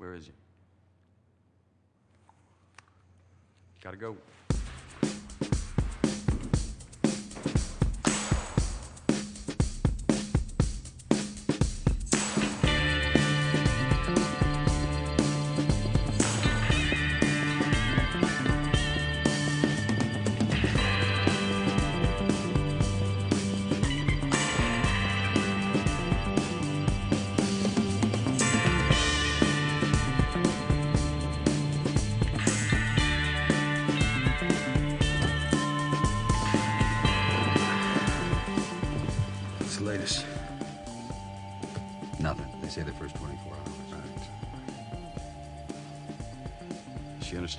Where is he? Gotta go.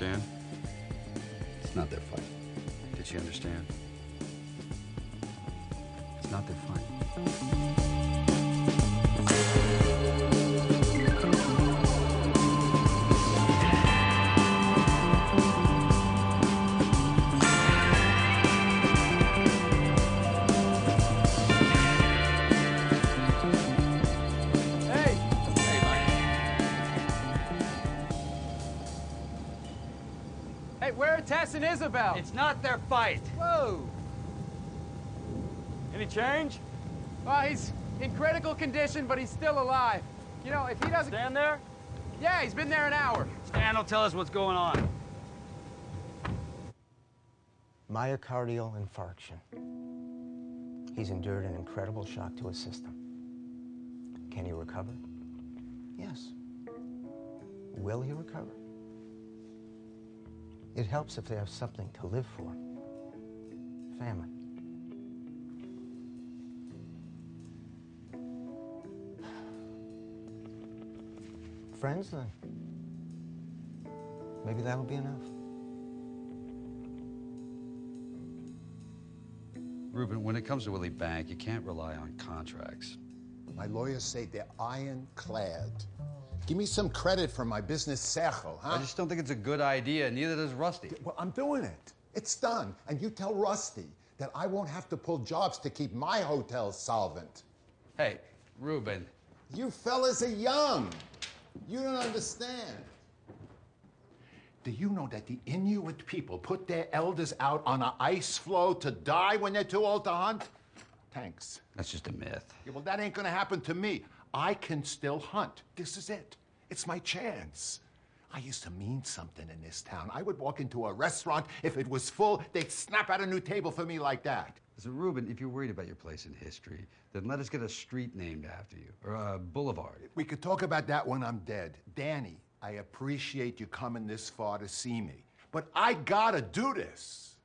Understand? It's not their fight. Did she understand? Where are Tess and Isabel? It's not their fight. Whoa! Any change? Well, he's in critical condition, but he's still alive. You know, if he doesn't... Stand there. Yeah, he's been there an hour. Stan will tell us what's going on. Myocardial infarction. He's endured an incredible shock to his system. Can he recover? Yes. Will he recover? It helps if they have something to live for. Family. Friends, then. Maybe that'll be enough. Reuben, when it comes to Willy Bank, you can't rely on contracts. My lawyers say they're ironclad. Give me some credit for my business sechel, huh? I just don't think it's a good idea. Neither does Rusty. Well, I'm doing it. It's done. And you tell Rusty that I won't have to pull jobs to keep my hotel solvent. Hey, Reuben. You fellas are young. You don't understand. Do you know that the Inuit people put their elders out on an ice floe to die when they're too old to hunt? Thanks. That's just a myth. Yeah, well, that ain't gonna happen to me. I can still hunt. This is it. It's my chance. I used to mean something in this town. I would walk into a restaurant, if it was full, they'd snap out a new table for me like that. So, Reuben, if you're worried about your place in history, then let us get a street named after you, or a boulevard. We could talk about that when I'm dead. Danny, I appreciate you coming this far to see me, but I gotta do this.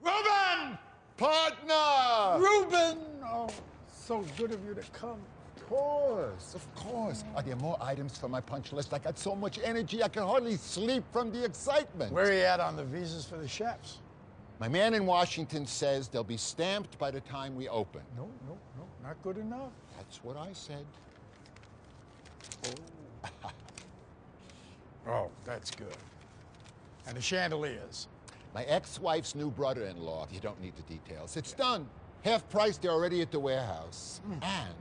Reuben! Partner! Reuben! Oh, so good of you to come. Of course, of course. Are there more items for my punch list? I got so much energy I can hardly sleep from the excitement. Where are you at on the visas for the chefs? My man in Washington says they'll be stamped by the time we open. No, no, no, not good enough. That's what I said. Oh, oh that's good. And the chandeliers. My ex-wife's new brother-in-law. You don't need the details. It's done. Half price. They're already at the warehouse. And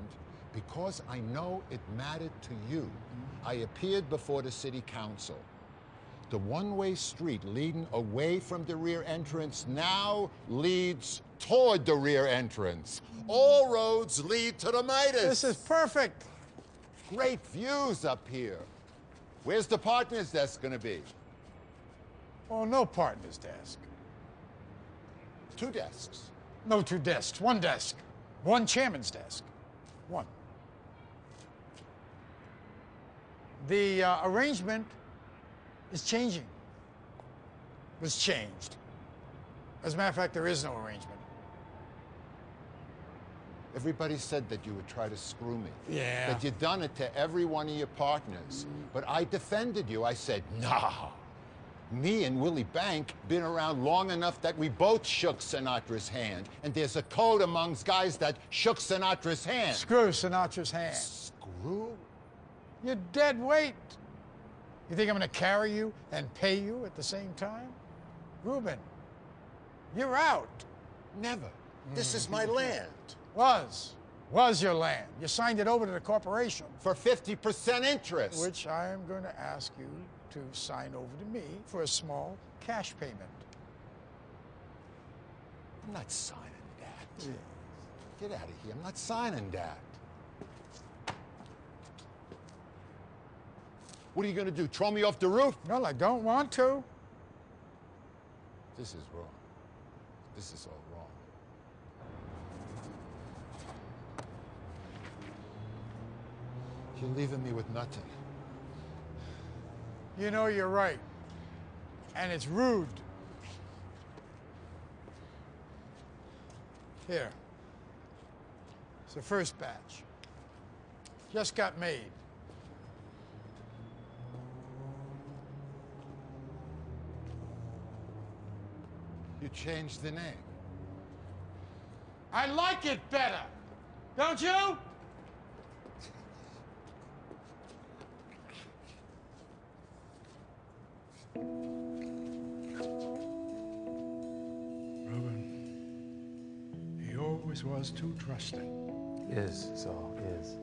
because I know it mattered to you, mm-hmm. I appeared before the city council. The one-way street leading away from the rear entrance now leads toward the rear entrance. All roads lead to the Midas. This is perfect. Great views up here. Where's the partner's desk gonna be? Oh, no partner's desk. Two desks. No two desks. One desk. One chairman's desk. One. The uh, arrangement is changing. Was changed. As a matter of fact, there is no arrangement. Everybody said that you would try to screw me. Yeah. That you'd done it to every one of your partners. But I defended you. I said, nah. Me and Willy Bank been around long enough that we both shook Sinatra's hand. And there's a code amongst guys that shook Sinatra's hand. Screw Sinatra's hand. Screw? You're dead weight. You think I'm going to carry you and pay you at the same time? Reuben, you're out. Never. Mm-hmm. This is my land. Was. was your land. You signed it over to the corporation, For 50% interest. which I am going to ask you to sign over to me for a small cash payment. I'm not signing that. Get out of here. I'm not signing that. What are you going to do? Throw me off the roof? No, I don't want to. This is wrong. This is all wrong. You're leaving me with nothing. You know you're right. And it's rude. Here. It's the first batch. Just got made. You changed the name. I like it better. Don't you? was too trusting. Is, so is.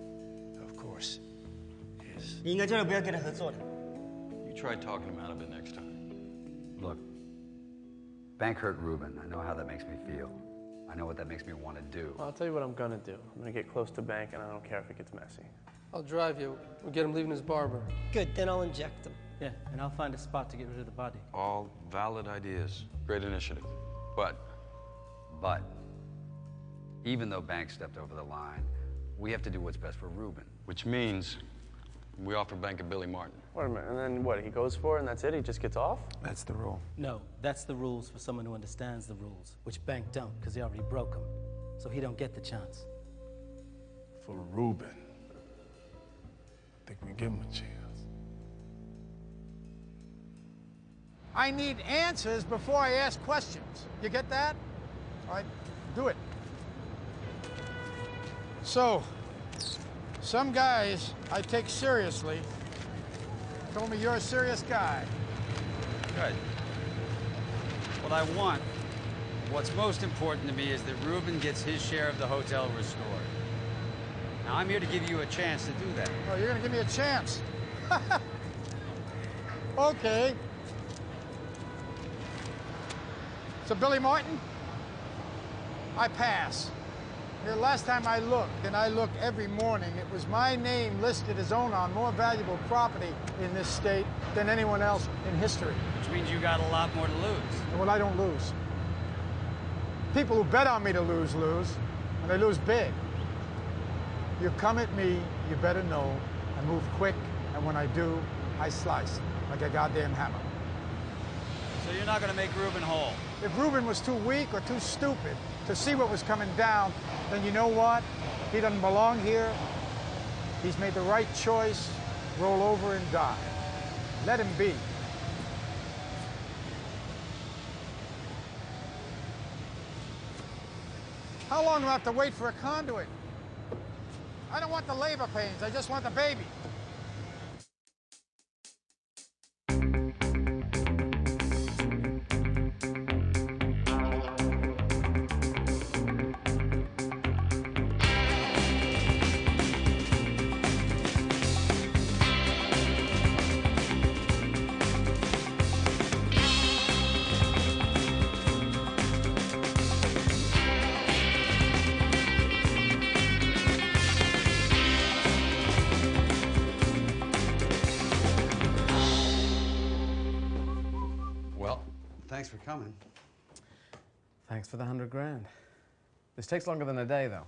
Of course, is. You try talking him out of it next time. Look, Bank hurt Reuben. I know how that makes me feel. I know what that makes me want to do. Well, I'll tell you what I'm gonna do. I'm gonna get close to Bank, and I don't care if it gets messy. I'll drive you. We'll get him leaving his barber. Good, then I'll inject him. Yeah, and I'll find a spot to get rid of the body. All valid ideas. Great initiative. But. But even though Bank stepped over the line, we have to do what's best for Reuben. which means we offer Bank Banker Billy Martin. Wait a minute, and then what? He goes for it, and that's it? He just gets off? That's the rule. No, that's the rules for someone who understands the rules, which Bank don't, because he already broke them. So he don't get the chance. For Reuben, I think we give him a chance. I need answers before I ask questions. You get that? All right, do it. So, some guys I take seriously told me you're a serious guy. Good. What I want, what's most important to me is that Reuben gets his share of the hotel restored. Now, I'm here to give you a chance to do that. Oh, you're gonna give me a chance. okay. So, Billy Martin, I pass. The last time I looked, and I look every morning, it was my name listed as owner on more valuable property in this state than anyone else in history. Which means you got a lot more to lose. Well, I don't lose. People who bet on me to lose, lose, and they lose big. You come at me, you better know I move quick, and when I do, I slice like a goddamn hammer. So you're not gonna make Reuben whole. If Reuben was too weak or too stupid to see what was coming down, then you know what? He doesn't belong here. He's made the right choice. Roll over and die. Let him be. How long do I have to wait for a conduit? I don't want the labor pains. I just want the baby. Coming. Thanks for the hundred grand. This takes longer than a day, though.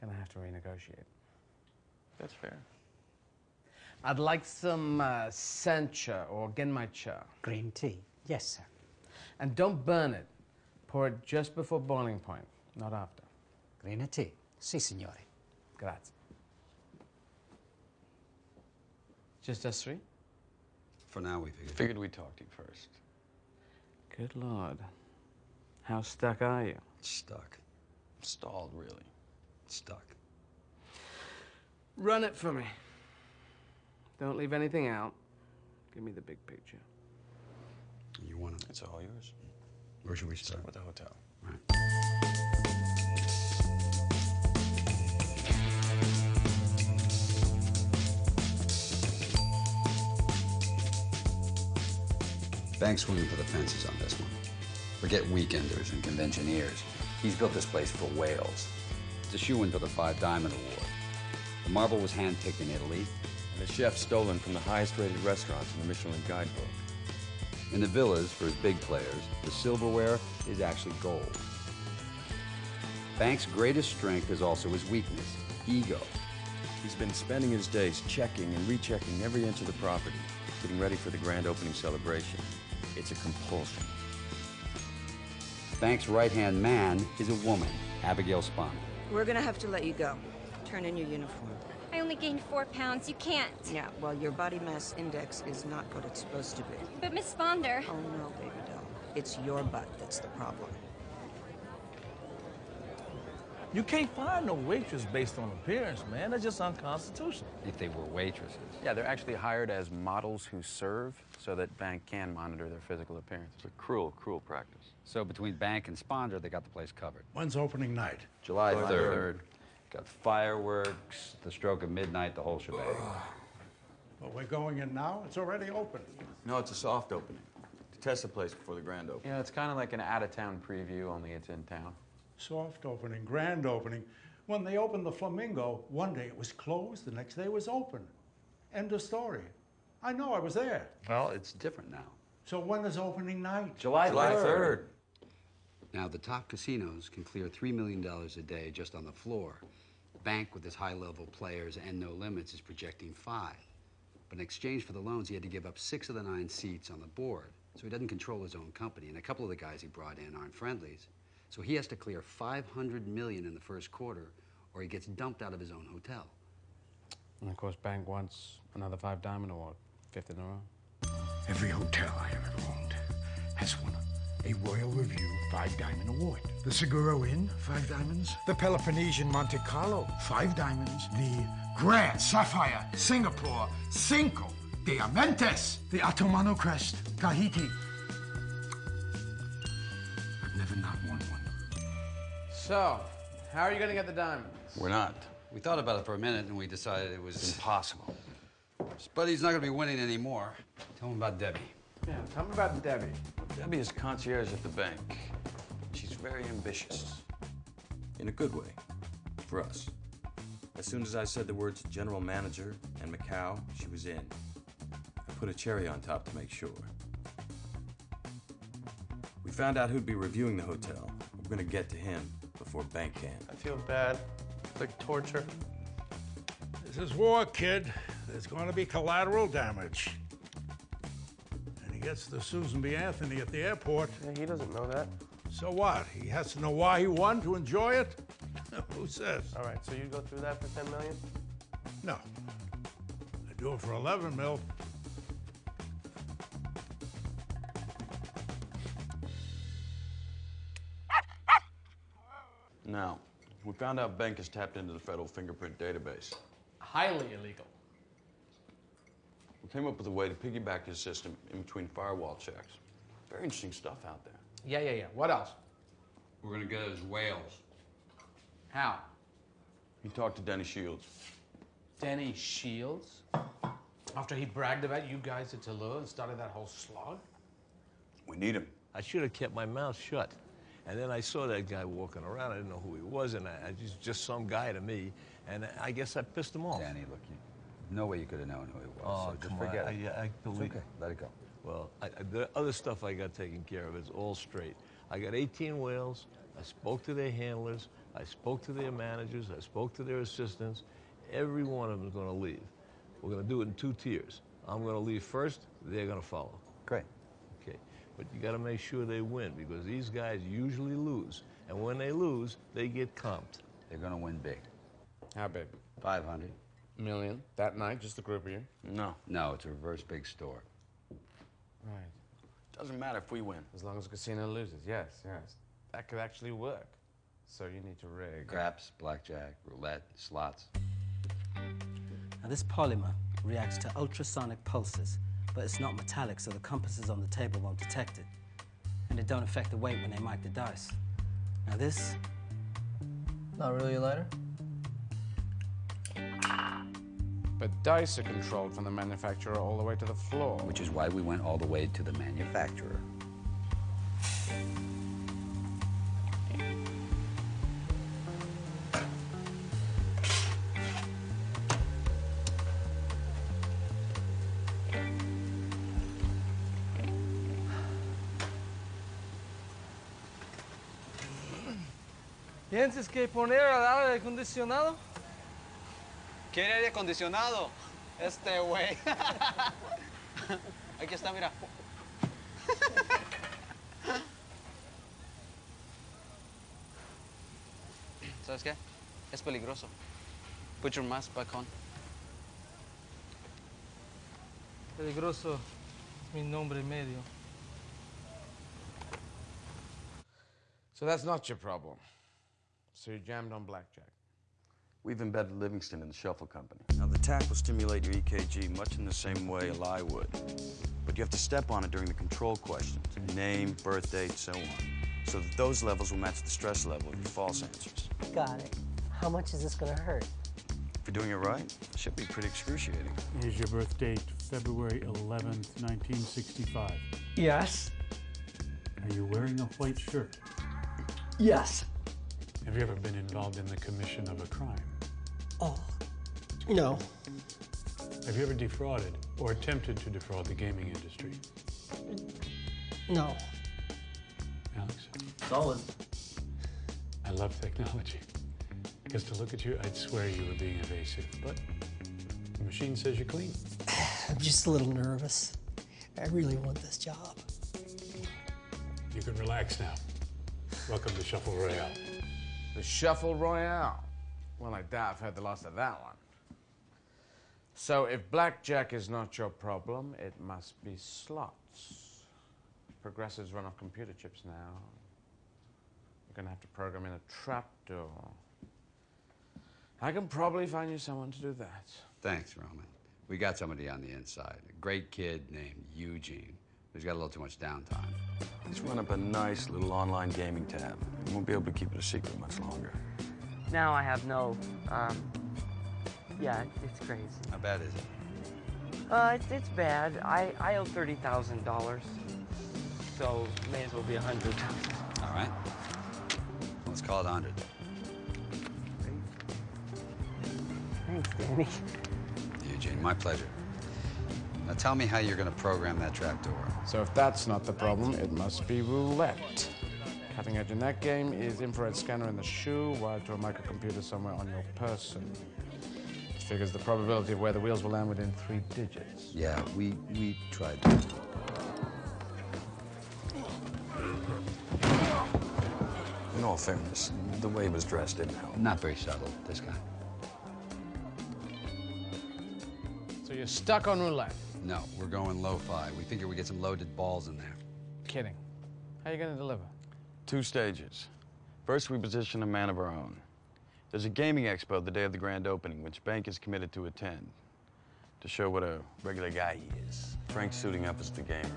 Gonna have to renegotiate. That's fair. I'd like some uh, sencha or genmaicha. Green tea. Yes, sir. And don't burn it. Pour it just before boiling point, not after. Green tea. Si, signore. Grazie. Just us three? For now, we figured. Figured we'd talk to you first. Good lord. How stuck are you? Stuck. Stalled, really. Stuck. Run it for me. Don't leave anything out. Give me the big picture. You want it? It's all yours. Where should we Start start? with the hotel. Right. Bank's swinging for the fences on this one. Forget weekenders and conventioneers. He's built this place for whales. It's a shoe-in for the Five Diamond Award. The marble was handpicked in Italy. And the chef stolen from the highest rated restaurants in the Michelin guidebook. In the villas, for his big players, the silverware is actually gold. Bank's greatest strength is also his weakness, ego. He's been spending his days checking and rechecking every inch of the property, getting ready for the grand opening celebration. It's a compulsion. Bank's right-hand man is a woman, Abigail Sponder. We're gonna have to let you go. Turn in your uniform. I only gained four pounds. You can't. Yeah, well, your body mass index is not what it's supposed to be. But Miss Sponder. Oh, no, baby doll. It's your butt that's the problem. You can't find no waitress based on appearance, man. That's just unconstitutional. If they were waitresses. Yeah, they're actually hired as models who serve so that Bank can monitor their physical appearance. It's a cruel, cruel practice. So between Bank and Sponder, they got the place covered. When's opening night? July July 3rd. 3rd. Got fireworks, the stroke of midnight, the whole shebang. Well, we're going in now? It's already open. No, it's a soft opening. To test the place before the grand opening. Yeah, it's kind of like an out-of-town preview, only it's in town. Soft opening, grand opening. When they opened the Flamingo, one day it was closed, the next day it was open. End of story. I know, I was there. Well, it's different now. So when is opening night? July, July 3rd. 3rd. Now, the top casinos can clear $3 million a day just on the floor. Bank, with its high level players and no limits, is projecting five. But in exchange for the loans, he had to give up six of the nine seats on the board. So he doesn't control his own company. And a couple of the guys he brought in aren't friendlies. So he has to clear 500 million in the first quarter, or he gets dumped out of his own hotel. And of course, Bank wants another Five Diamond Award, fifth in a row. Every hotel I ever owned has won a Royal Review Five Diamond Award. The Seguro Inn, five diamonds. The Peloponnesian Monte Carlo, five diamonds. The Grand Sapphire Singapore, cinco diamantes. The Atomano Crest, Tahiti. So, how are you going to get the diamonds? We're not. We thought about it for a minute and we decided it was Impossible. Buddy's not going to be winning anymore. Tell him about Debbie. Yeah, tell me about Debbie. Debbie is concierge at the bank. She's very ambitious. In a good way. For us. As soon as I said the words general manager and Macau, she was in. I put a cherry on top to make sure. We found out who'd be reviewing the hotel. We're gonna get to him before Bank can. I feel bad. It's like torture. This is war, kid. There's going to be collateral damage. And he gets to Susan B. Anthony at the airport. Yeah, he doesn't know that. So what? He has to know why he won to enjoy it? Who says? All right, so you go through that for 10 million? No. I do it for 11 mil. Now, we found out Bank has tapped into the federal fingerprint database. Highly illegal. We came up with a way to piggyback his system in between firewall checks. Very interesting stuff out there. Yeah, yeah, yeah. What else? We're going to get his whales. How? He talked to Denny Shields. Denny Shields? After he bragged about you guys at Toulouse and started that whole slog? We need him. I should have kept my mouth shut. And then I saw that guy walking around. I didn't know who he was, and I, I just just some guy to me. And I guess I pissed him off. Danny, look, you, no way you could have known who he was. Oh, so just come forget I, it. I It's believe. okay. Let it go. Well, I, I- the other stuff I got taken care of is all straight. I got 18 whales. I spoke to their handlers. I spoke to their managers. I spoke to their assistants. Every one of them is going to leave. We're going to do it in two tiers. I'm going to leave first. They're going to follow. Great. Okay. But you got to make sure they win because these guys usually lose. And when they lose, they get comped. They're going to win big. How big? 500 million That night, just the group of you? No. No, it's a reverse big store. Right. Doesn't matter if we win. As long as the casino loses, yes, yes. That could actually work. So you need to rig. Craps, blackjack, roulette, slots. Now, this polymer reacts to ultrasonic pulses, but it's not metallic, so the compasses on the table won't detect it. And it don't affect the weight when they mark the dice. Now, this, Not really a lighter? But dice are controlled from the manufacturer all the way to the floor. Which is why we went all the way to the manufacturer. ¿Piensas que poner al aire acondicionado? ¿Quién aire acondicionado? Este güey. Aquí está, mira. ¿Sabes qué? Es peligroso. Put your mask back on. Peligroso es mi nombre medio. So that's not your problem. So you're jammed on blackjack. We've embedded Livingston in the Shuffle Company. Now, the tap will stimulate your EKG much in the same way a lie would. But you have to step on it during the control questions name, birth date, so on. So that those levels will match the stress level of your false answers. Got it. How much is this gonna hurt? If you're doing it right, it should be pretty excruciating. Is your birth date February 11th, 1965? Yes. Are you wearing a white shirt? Yes. Have you ever been involved in the commission of a crime? Oh. No. Have you ever defrauded or attempted to defraud the gaming industry? No. Alex? Solid. I love technology. Because to look at you, I'd swear you were being evasive. But the machine says you're clean. I'm just a little nervous. I really want this job. You can relax now. Welcome to Shuffle Royale. The Shuffle Royale. Well, I doubt I've heard the last of that one. So if blackjack is not your problem, it must be slots. Progressives run off computer chips now. You're gonna have to program in a trapdoor. I can probably find you someone to do that. Thanks, Roman. We got somebody on the inside. A great kid named Eugene, who's got a little too much downtime. Let's run up a nice little online gaming tab. We won't be able to keep it a secret much longer. Now I have no, um, yeah, it's crazy. How bad is it? Uh, it's, it's bad. I, I owe $30,000. So may as well be a 100 All right. Let's call it 100. Thanks, Danny. Eugene, my pleasure. Now tell me how you're going to program that trapdoor. So if that's not the problem, it must be roulette. Cutting edge in that game is infrared scanner in the shoe wired to a microcomputer somewhere on your person. It figures the probability of where the wheels will land within three digits. Yeah, we, we tried. In all fairness, the way he was dressed didn't help. Not very subtle, this guy. So you're stuck on roulette. No, we're going lo-fi. We figure we get some loaded balls in there. Kidding. How are you going to deliver? Two stages. First, we position a man of our own. There's a gaming expo the day of the grand opening, which Bank is committed to attend to show what a regular guy he is. Frank's suiting up as the gamer.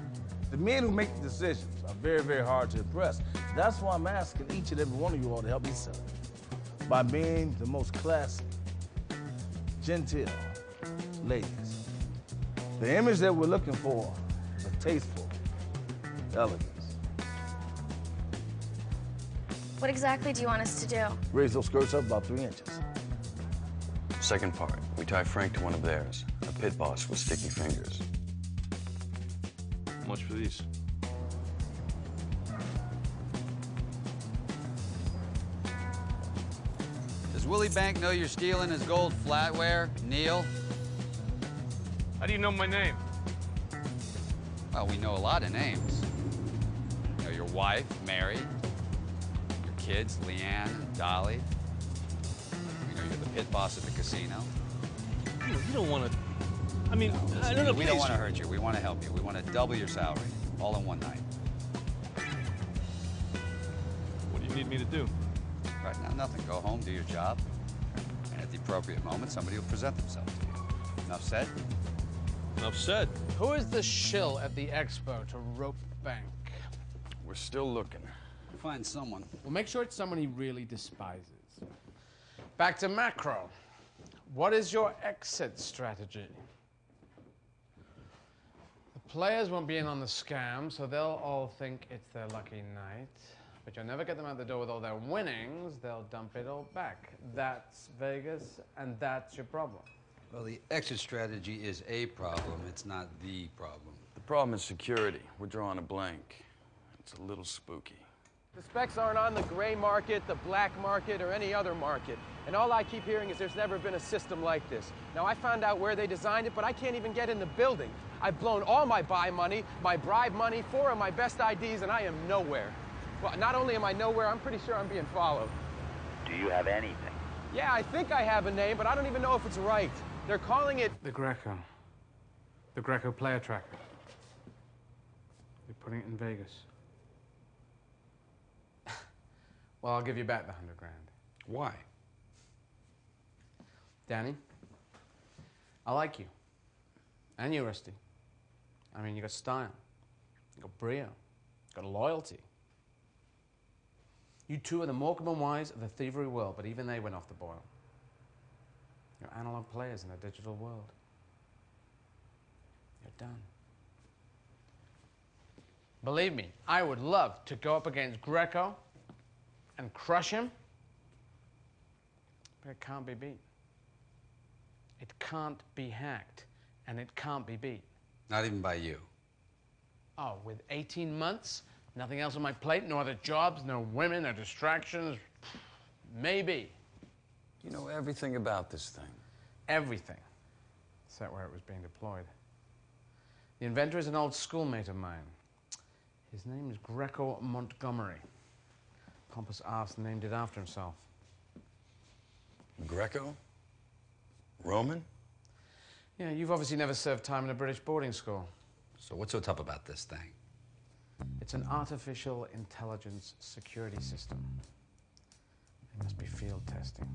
The men who make the decisions are very, very hard to impress. That's why I'm asking each and every one of you all to help me sell it. By being the most classy, genteel ladies. The image that we're looking for is a tasteful elegance. What exactly do you want us to do? Raise those skirts up about three inches. Second part, we tie Frank to one of theirs, a pit boss with sticky fingers. How much for these? Does Willy Bank know you're stealing his gold flatware, Neil? How do you know my name? Well, we know a lot of names. You know your wife, Mary. Your kids, Leanne and Dolly. We know you're the pit boss at the casino. You, you don't want to. I mean, I don't know. we don't want to hurt you. We want to help you. We want to double your salary, all in one night. What do you need me to do? Right now, nothing. Go home, do your job, and at the appropriate moment, somebody will present themselves to you. Enough said? Enough said. Who is the shill at the expo to rope Bank? We're still looking. Find someone. Well, make sure it's someone he really despises. Back to macro. What is your exit strategy? The players won't be in on the scam, so they'll all think it's their lucky night. But you'll never get them out the door with all their winnings. They'll dump it all back. That's Vegas, and that's your problem. Well, the exit strategy is a problem. It's not the problem. The problem is security. We're drawing a blank. It's a little spooky. The specs aren't on the gray market, the black market, or any other market. And all I keep hearing is there's never been a system like this. Now, I found out where they designed it, but I can't even get in the building. I've blown all my buy money, my bribe money, four of my best IDs, and I am nowhere. Well, not only am I nowhere, I'm pretty sure I'm being followed. Do you have anything? Yeah, I think I have a name, but I don't even know if it's right. They're calling it The Greco. The Greco player tracker. You're putting it in Vegas. well, I'll give you back the hundred grand. Why? Danny, I like you. And you, Rusty. I mean, you got style. You got brio. You got loyalty. You two are the Morecambe and Wise of the thievery world, but even they went off the boil. You're analog players in a digital world. You're done. Believe me, I would love to go up against Greco and crush him, but it can't be beat. It can't be hacked, and it can't be beat. Not even by you. Oh, with 18 months, nothing else on my plate, no other jobs, no women, no distractions. Maybe. You know everything about this thing. Everything. Except where it was being deployed. The inventor is an old schoolmate of mine. His name is Greco Montgomery. Pompous ass named it after himself. Greco? Roman? Yeah, you've obviously never served time in a British boarding school. So what's so tough about this thing? It's an artificial intelligence security system. It must be field testing.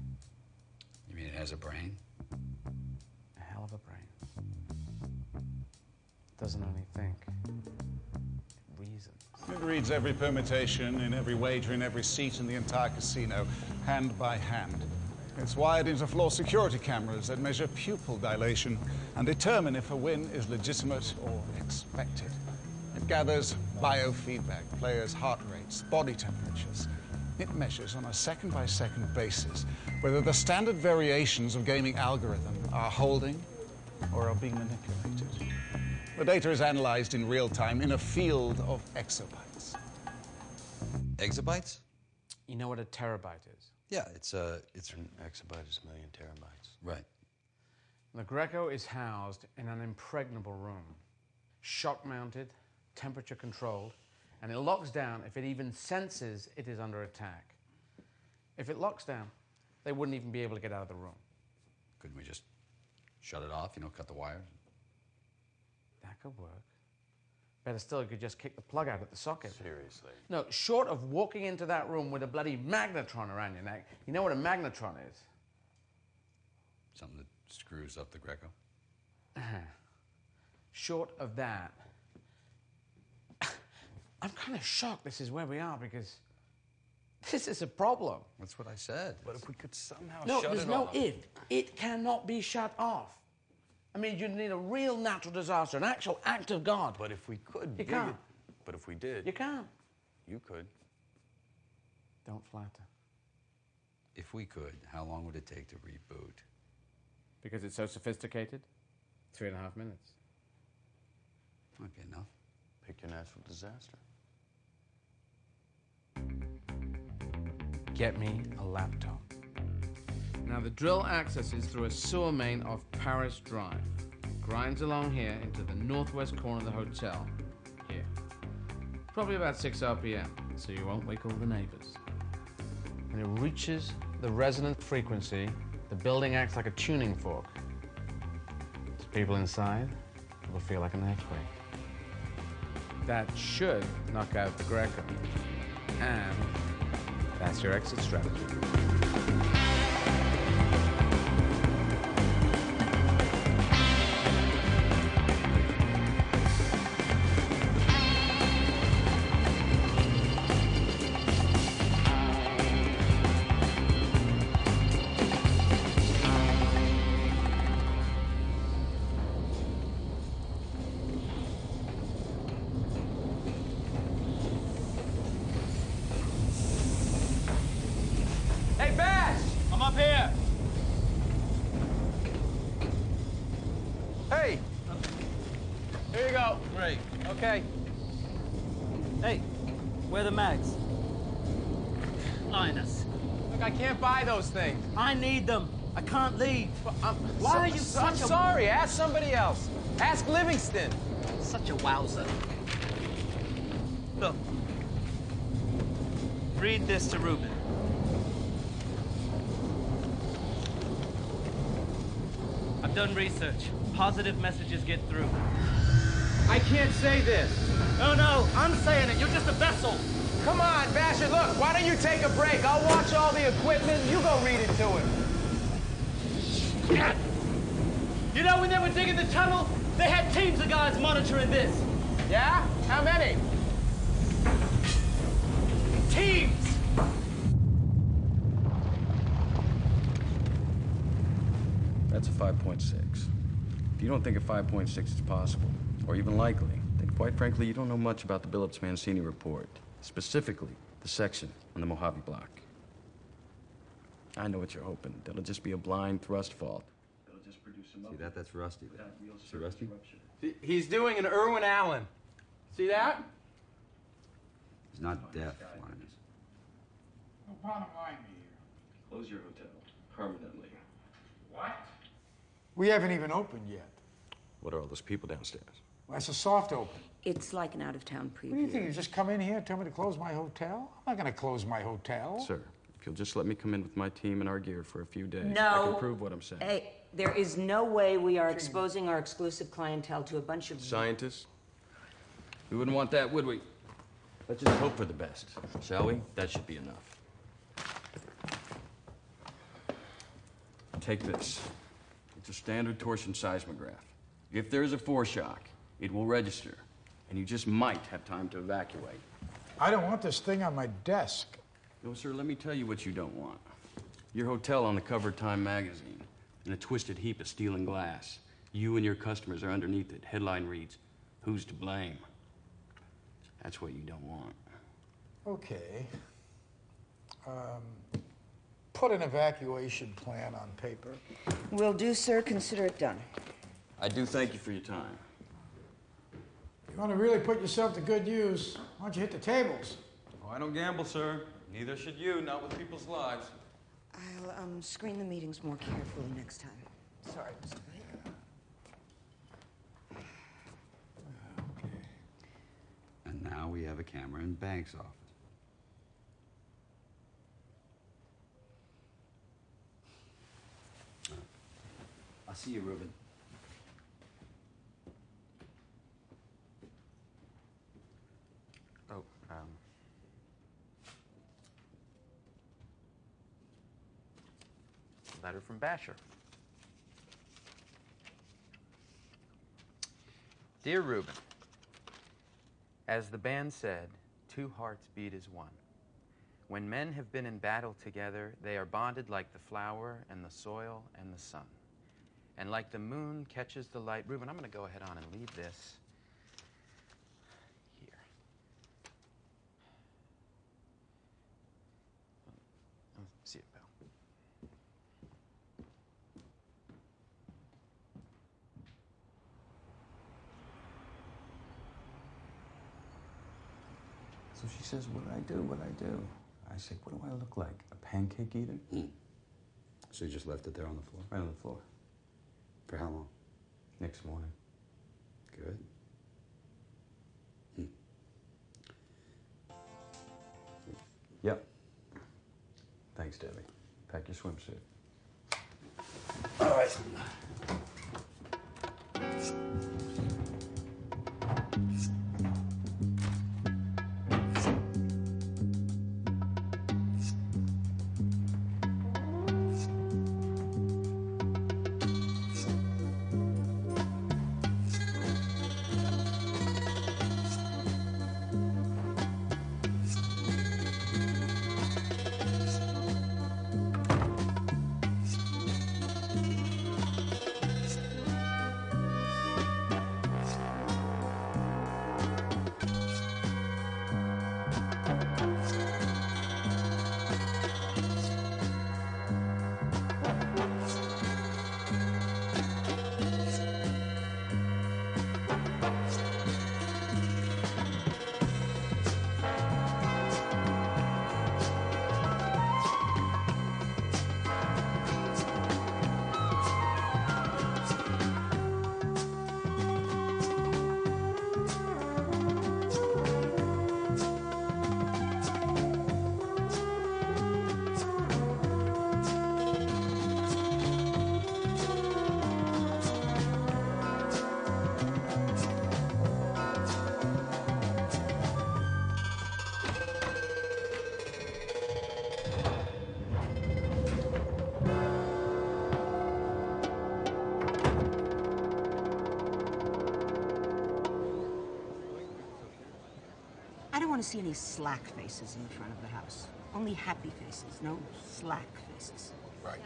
You mean it has a brain? A hell of a brain. It Doesn't only think, it reasons. It reads every permutation in every wager in every seat in the entire casino, hand by hand. It's wired into floor security cameras that measure pupil dilation and determine if a win is legitimate or expected. It gathers biofeedback, players' heart rates, body temperatures. It measures on a second by second basis whether the standard variations of gaming algorithm are holding or are being manipulated. The data is analyzed in real time in a field of exabytes. Exabytes? You know what a terabyte is? Yeah, it's a it's An exabyte is a million terabytes. right. The Greco is housed in an impregnable room, shock mounted, temperature controlled, and it locks down if it even senses it is under attack. If it locks down, they wouldn't even be able to get out of the room. Couldn't we just shut it off? You know, cut the wires. That could work. Better still, you could just kick the plug out at the socket. Seriously. No, short of walking into that room with a bloody magnetron around your neck, you know what a magnetron is? Something that screws up the Greco. Short of that, I'm kind of shocked this is where we are because this is a problem. That's what I said. But if we could somehow No, shut there's it no off. if. It cannot be shut off. I mean, you need a real natural disaster, an actual act of God. But if we could You can't. it. But if we did, You can't. you could. Don't flatter. If we could, how long would it take to reboot? Because it's so sophisticated? Three and a half minutes. Might be enough. Pick your natural disaster. Get me a laptop. Now, the drill accesses through a sewer main off Paris Drive. Grinds along here into the northwest corner of the hotel. Here. Probably about 6 RPM, so you won't wake all the neighbors. When it reaches the resonant frequency, the building acts like a tuning fork. To people inside, it will feel like an earthquake. That should knock out the Greco. And that's your exit strategy. Need them. I can't leave. I'm, Why so- are you so- such I'm a... sorry. Ask somebody else. Ask Livingston. Such a wowzer. Look. Read this to Reuben. I've done research. Positive messages get through. I can't say this. No, no, I'm saying it. You're just a vessel. Come on, Basher, look, why don't you take a break? I'll watch all the equipment. You go read it to him. You know, when they were digging the tunnel, they had teams of guys monitoring this. Yeah? How many? Teams! That's a 5.6. If you don't think a 5.6 is possible, or even likely, then quite frankly, you don't know much about the Billups Mancini report, specifically the section on the Mojave block. I know what you're hoping. That'll just be a blind thrust fault. That'll just produce some See that? That's Rusty there. See Rusty? He's doing an Irwin Allen. See that? He's not deaf, Linus. No bottom line here. Close your hotel permanently. What? We haven't even opened yet. What are all those people downstairs? Well, That's a soft open. It's like an out-of-town preview. What do you think? You just come in here and tell me to close my hotel? I'm not going to close my hotel. Sir, if you'll just let me come in with my team and our gear for a few days, no. I can prove what I'm saying. Hey, there is no way we are exposing our exclusive clientele to a bunch of Scientists? We wouldn't want that, would we? Let's just hope for the best, shall we? That should be enough. Take this. It's a standard torsion seismograph. If there is a foreshock, it will register, and you just might have time to evacuate. I don't want this thing on my desk. No, sir, let me tell you what you don't want. Your hotel on the cover of Time magazine, in a twisted heap of steel and glass. You and your customers are underneath it. Headline reads, Who's to blame? That's what you don't want. Okay. Um, put an evacuation plan on paper. Will do, sir. Consider it done. I do thank you for your time. If you want to really put yourself to good use, why don't you hit the tables? Oh, I don't gamble, sir. Neither should you, not with people's lives. I'll um, screen the meetings more carefully next time. Sorry, Mr. Blake. And now we have a camera in Banks' office. I'll see you, Reuben. Oh, um. Letter from Basher. Dear Reuben, as the band said, two hearts beat as one. When men have been in battle together, they are bonded like the flower and the soil and the sun. And like the moon catches the light. Reuben, I'm going to go ahead on and leave this here. Oh, See it, pal. So she says, What do I do? What do I do? I say, What do I look like? A pancake eater? Hmm. So you just left it there on the floor? Right on the floor. For how long? Next morning. Good. Hmm. Yep. Thanks, Debbie. Pack your swimsuit. All right. Want to see any slack faces in the front of the house. Only happy faces, no slack faces. Right.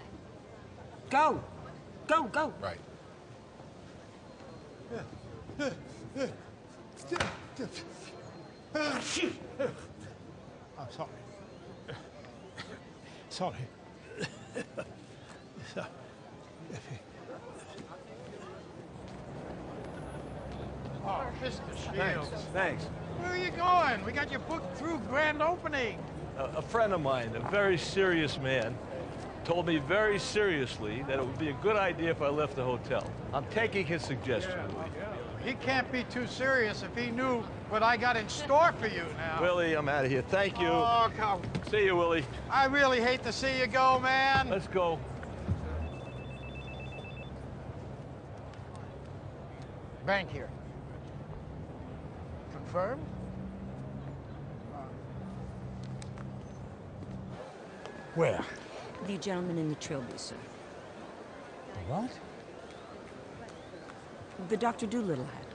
Go! Go, go! Right. I'm sorry. Sorry. So- Oh, Mr. Shields. Thanks. Where are you going? We got you booked through grand opening. A, a friend of mine, a very serious man, told me very seriously that it would be a good idea if I left the hotel. I'm taking his suggestion. He can't be too serious if he knew what I got in store for you now. Willy, I'm out of here. Thank you. Oh, come. See you, Willy. I really hate to see you go, man. Let's go. Bank here. Confirmed? Where? The gentleman in the trilby, sir. What? The Dr. Doolittle hat.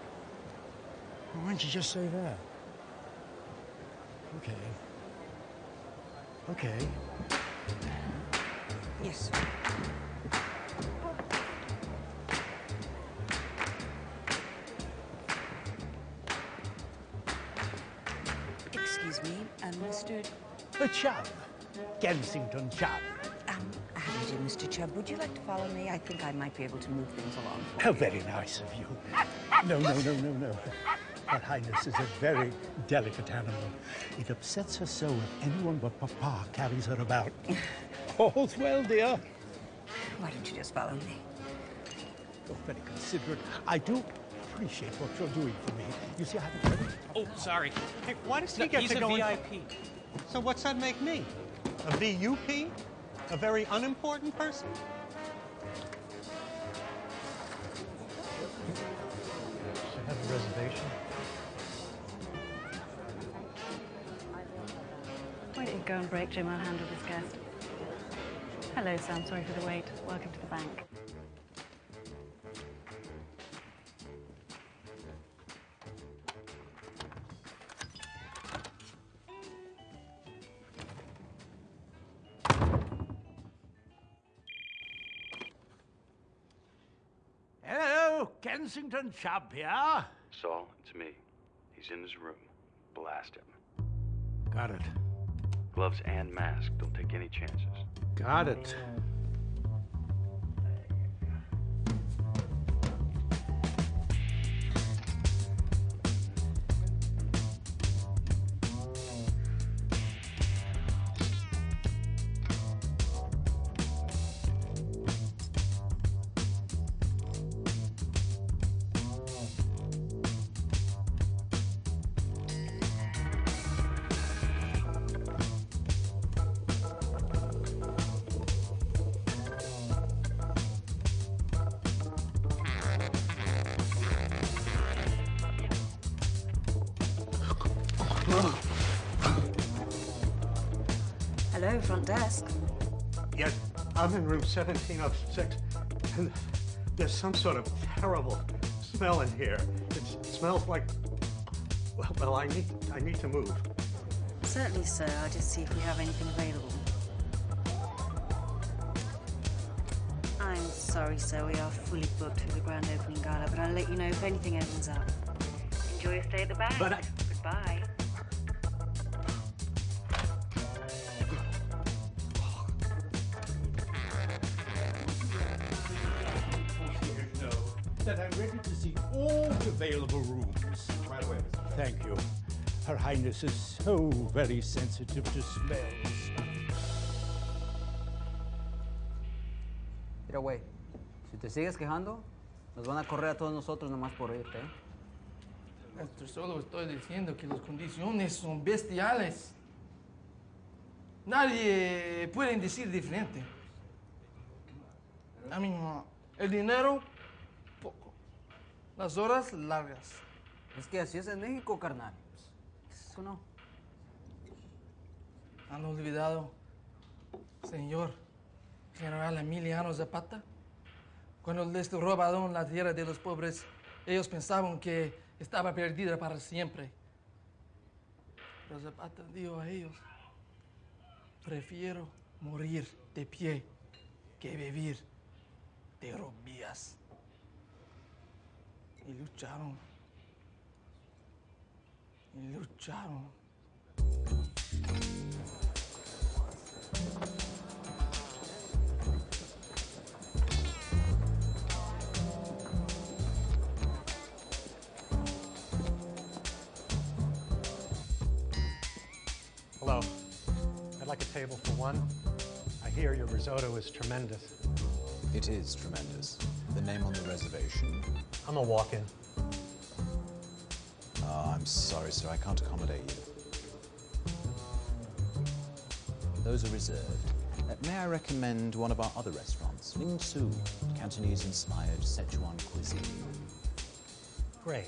Why didn't you just say that? Okay. Okay. Yes, sir. Excuse me, uh, Mr. The Chubb. Kensington Chubb. Um, how do you do, Mr. Chubb? Would you like to follow me? I think I might be able to move things along. How very nice of you. No, no, no, no, no. Her Highness is a very delicate animal. It upsets her so if anyone but Papa carries her about. All's well, dear. Why don't you just follow me? You're very considerate. I do appreciate what you're doing for me. You see, I have a very... Oh, sorry. Hey, why does he No, get he's to a go in- VIP. So what's that make me? A VUP? A very unimportant person? I have a reservation. Why don't you go and break Jim? I'll handle this guest. Hello, Sam. Sorry for the wait. Welcome to the bank. Kensington Chubb here. Saul, it's me. He's in his room. Blast him. Got it. Gloves and mask. Don't take any chances. Got it. 1706, and there's some sort of terrible smell in here. It's, it smells like. Well, well, I need, I need to move. Certainly, sir. I'll just see if we have anything available. I'm sorry, sir. We are fully booked for the grand opening gala, but I'll let you know if anything opens up. Enjoy your stay at the bank. But I- Highness is so very sensitive to smells. Mira, güey, si te sigues quejando, nos van a correr a todos nosotros nomás por irte, ¿eh? Maestro, solo estoy diciendo que las condiciones son bestiales. Nadie puede decir diferente. A mí, no. el dinero, poco. Las horas, largas. Es que así es en México, carnal. No. ¿Han olvidado, señor general Emiliano Zapata? Cuando les robaron la tierra de los pobres, ellos pensaban que estaba perdida para siempre. Pero Zapata dijo a ellos, prefiero morir de pie que vivir de rodillas. Y lucharon. Y lucharon. Hello. I'd like a table for one. I hear your risotto is tremendous. It is tremendous. The name on the reservation? I'm a walk-in. I'm sorry, sir. I can't accommodate you. Those are reserved. Uh, may I recommend one of our other restaurants? Ling Su, Cantonese-inspired Sichuan cuisine. Great.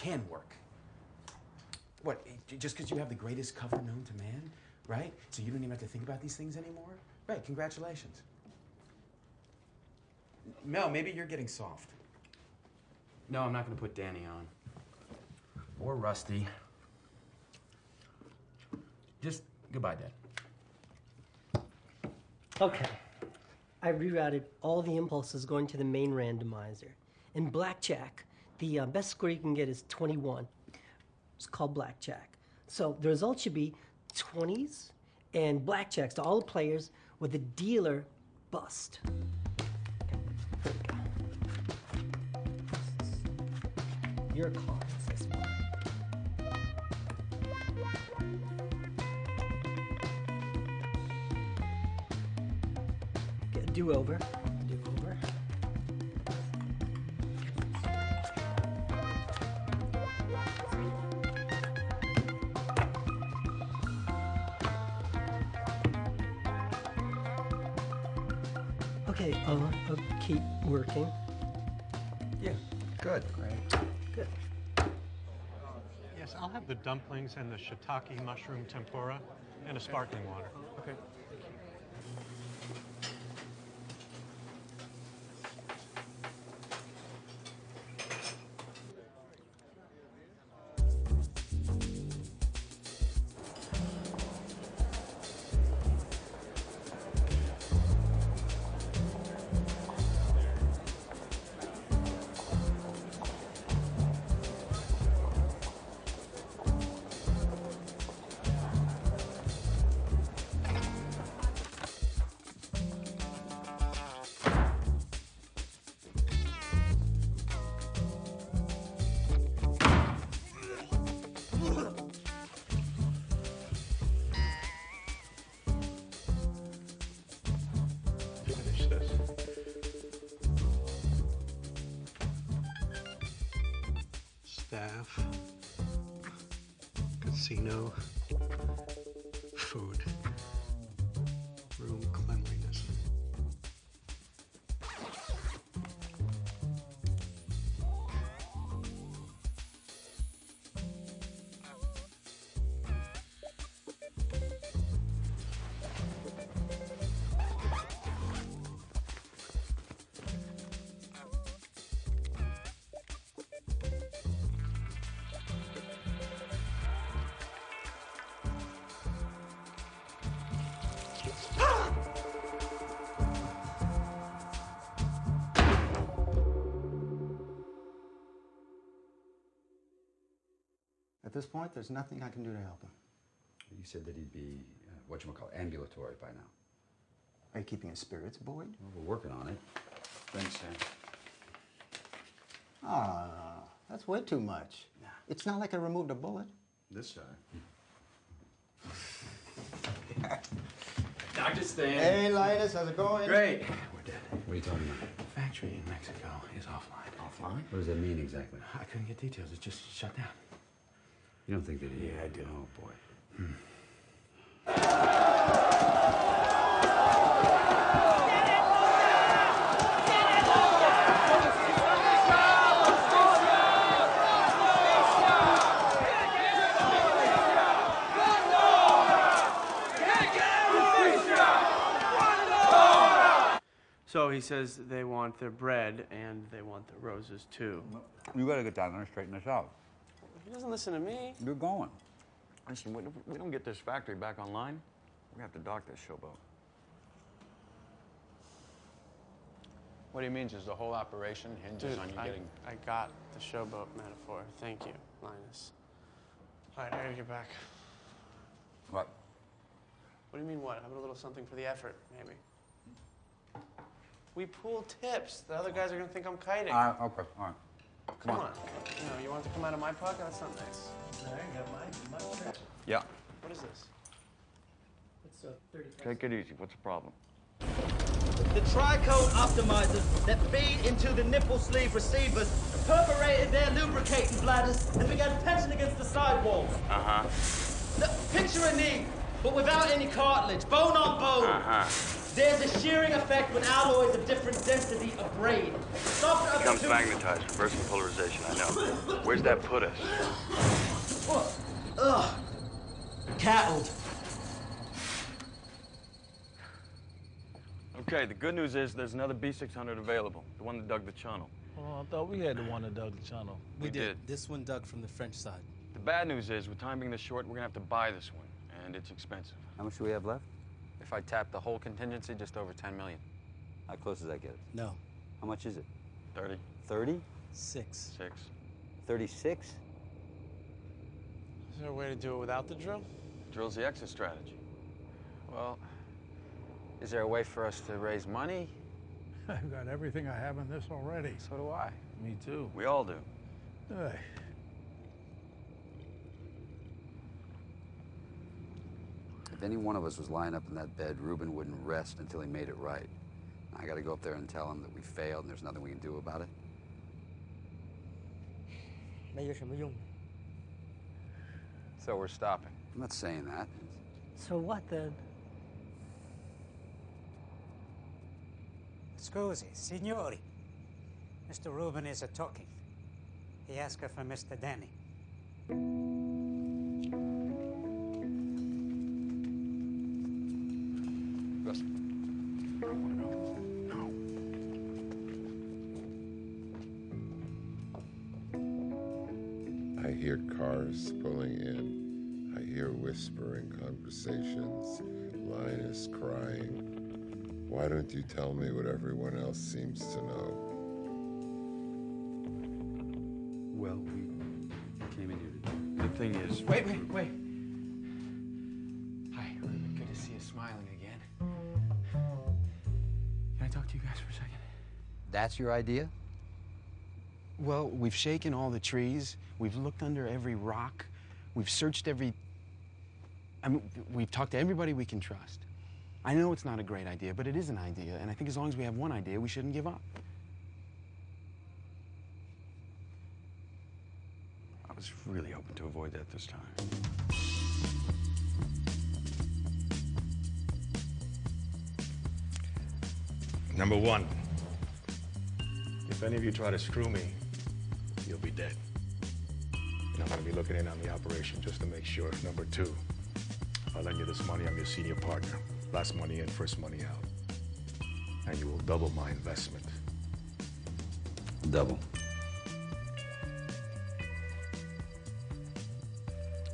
Can work. What, j- just because you have the greatest cover known to man, right? So you don't even have to think about these things anymore? Right, congratulations. Mel, maybe you're getting soft. No, I'm not going to put Danny on. Or Rusty. Just goodbye, Dad. Okay. I rerouted all the impulses going to the main randomizer. In blackjack, the uh, best score you can get is 21. It's called blackjack. So the result should be 20s and blackjacks to all the players with the dealer bust. Your cards, this one. Get keep working. Yeah, good. Great. Good. Yes, I'll have the dumplings and the shiitake mushroom tempura and a sparkling water. Okay. This point, there's nothing I can do to help him. You said that he'd be, uh, whatchamacallit, ambulatory by now. Are you keeping his spirits buoyed? Well, we're working on it. Thanks, Sam. Ah, that's way too much. It's not like I removed a bullet. This time. Dr. Stan. Hey, Linus, how's it going? Great. We're dead. What are you talking about? The factory in Mexico is offline. Offline? What does that mean exactly? I couldn't get details. It just shut down. You don't think that he? Yeah, I do. Oh boy. So he says they want their bread and they want the roses too. You gotta get down there and straighten this out. He doesn't listen to me. You're going. Listen, we, we don't get this factory back online, we have to dock this showboat. What he means is the whole operation hinges Dude, on you I, getting. I got the showboat metaphor. Thank you, Linus. All right, I gotta get back. What? What do you mean what? How about a little something for the effort, maybe? We pool tips. The other guys are gonna think I'm kiting. Uh, okay, all right. Come on. You know, you want it to come out of my pocket? That's not nice. Yeah. What is this? It's a 30 Take it easy. What's the problem? The tricone optimizers that feed into the nipple sleeve receivers perforated their lubricating bladders and began tension against the sidewalls. Uh huh. Picture a knee, but without any cartilage, bone on bone. Uh huh. There's a shearing effect when alloys of different density abrade. Softer of the Becomes two- magnetized, reversing polarization, I know. Where's that put us? Ugh. Cattled. Okay, the good news is there's another B600 available, the one that dug the channel. Oh, I thought we had the one that dug the channel. We We did. did. This one dug from the French side. The bad news is, with time being this short, we're gonna have to buy this one, and it's expensive. How much do we have left? If I tap the whole contingency, just over 10 million. How close does that get? us? No. How much is it? 30. 30? Six. Six. 36? Is there a way to do it without the drill? Drill's the exit strategy. Well, is there a way for us to raise money? I've got everything I have in this already. So do I. Me too. We all do. Hey, If any one of us was lying up in that bed, Reuben wouldn't rest until he made it right. I gotta go up there and tell him that we failed and there's nothing we can do about it. So we're stopping. I'm not saying that. So what then? Scusi, signori. Mr. Reuben is a talking. He asked her for Mr. Danny. I hear cars pulling in. I hear whispering conversations. Linus crying. Why don't you tell me what everyone else seems to know? Well, we came in here The thing is, Wait, wait, wait. That's your idea? Well, we've shaken all the trees. We've looked under every rock. We've searched every. I mean, we've talked to everybody we can trust. I know it's not a great idea, but it is an idea, and I think as long as we have one idea, we shouldn't give up. I was really hoping to avoid that this time. number one. If any of you try to screw me, you'll be dead. And I'm gonna be looking in on the operation just to make sure. Number two, if I lend you this money, I'm your senior partner. Last money in, first money out. And you will double my investment. Double.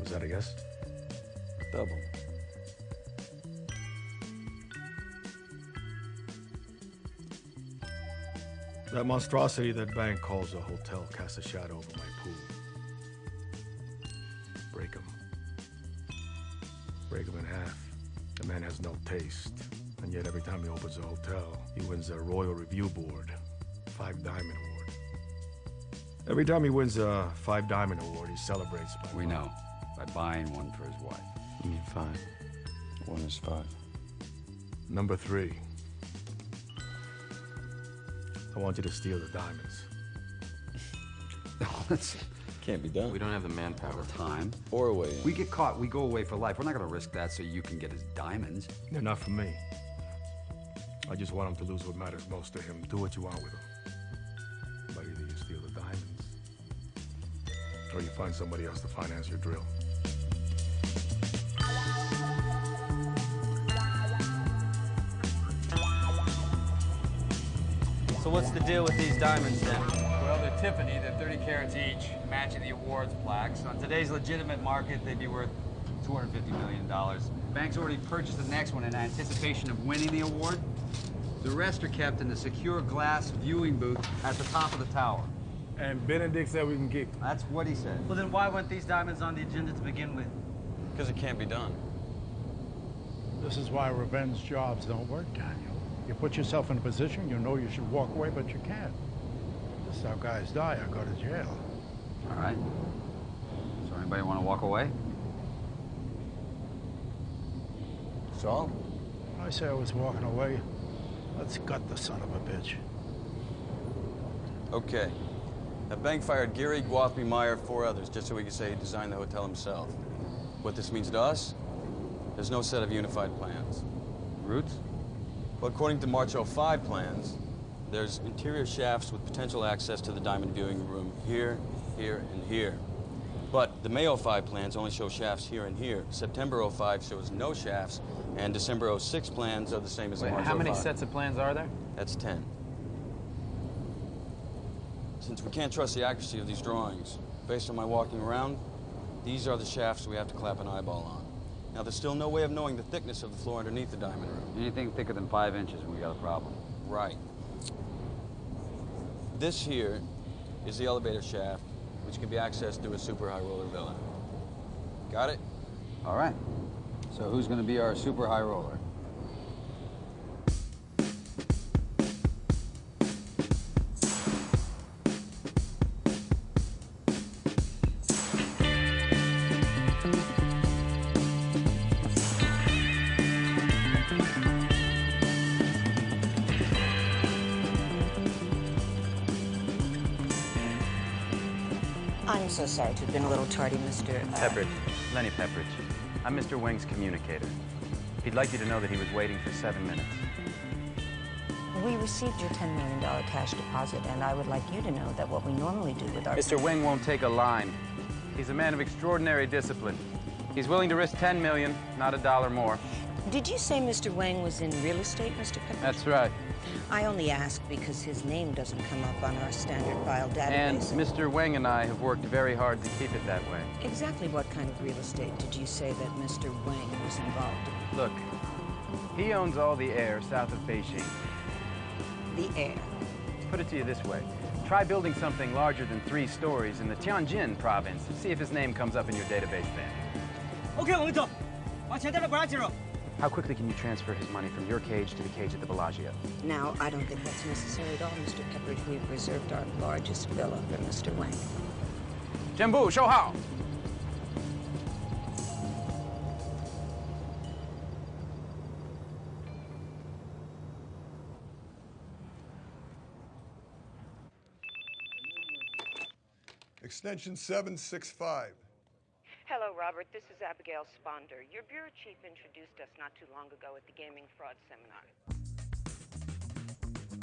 Was that a guess? Double. That monstrosity that bank calls a hotel casts a shadow over my pool. Break him. Break him in half. The man has no taste. And yet every time he opens a hotel, he wins a Royal Review Board, Five Diamond Award. Every time he wins a Five Diamond Award, he celebrates by We know. By buying one for his wife. You mean five? One is five. Number three. I want you to steal the diamonds. Oh, Let's Can't be done. We don't have the manpower. Time. Or a way in. We get caught, we go away for life. We're not gonna risk that so you can get his diamonds. They're not for me. I just want him to lose what matters most to him. Do what you want with him. But either you steal the diamonds, or you find somebody else to finance your drill. What's the deal with these diamonds then? Well, they're Tiffany. They're 30 carats each, matching the awards plaques. On today's legitimate market, they'd be worth $250 million. Bank's already purchased the next one in anticipation of winning the award. The rest are kept in the secure glass viewing booth at the top of the tower. And Benedict said we can keep them. That's what he said. Well, then why weren't these diamonds on the agenda to begin with? Because it can't be done. This is why revenge jobs don't work, Daniel. You put yourself in a position you know you should walk away, but you can't. This is how guys die or go to jail. All right. So anybody want to walk away? Saul? I say I was walking away. Let's gut the son of a bitch. Okay. The bank fired Gehry, Gwathmey, Meier, four others, just so he could say he designed the hotel himself. What this means to us, there's no set of unified plans. Routes? Well, according to March 05 plans, there's interior shafts with potential access to the diamond viewing room here, here, and here. But the May 05 plans only show shafts here and here. September 05 shows no shafts, and December 06 plans are the same as Wait, the March how many 05. sets of plans are there? That's 10. Since we can't trust the accuracy of these drawings, based on my walking around, these are the shafts we have to clap an eyeball on. Now, there's still no way of knowing the thickness of the floor underneath the diamond room. Anything thicker than five inches and we got a problem. Right. This here is the elevator shaft, which can be accessed through a super high roller villa. Got it? All right. So who's going to be our super high roller? I'm so sorry to have been a little tardy, Mr. Uh, Pepperidge. Lenny Pepperidge. I'm Mr. Wing's communicator. He'd like you to know that he was waiting for seven minutes. We received your $10 million cash deposit, and I would like you to know that what we normally do with our... Mr. Wing won't take a line. He's a man of extraordinary discipline. He's willing to risk 10 million, not a dollar more. Did you say Mr. Wang was in real estate, Mr. Pepper? That's right. I only ask because his name doesn't come up on our standard file And database. Mr. Wang and I have worked very hard to keep it that way. Exactly what kind of real estate did you say that Mr. Wang was involved Look, he owns all the air south of Beijing. in? The air. Put it to you this way. Try building something larger than three stories in the Tianjin province. See if his name comes up in your database then. OK，我们走，往前带着不让进入。 how quickly can you transfer his money from your cage to the cage at the Bellagio? Now, I don't think that's necessary at all, Mr. Pepperidge. We've reserved our largest villa for Mr. Wang. Jimbu, show how. Extension 765. Hello, Robert. This is Abigail Sponder. Your bureau chief introduced us not too long ago at the gaming fraud seminar.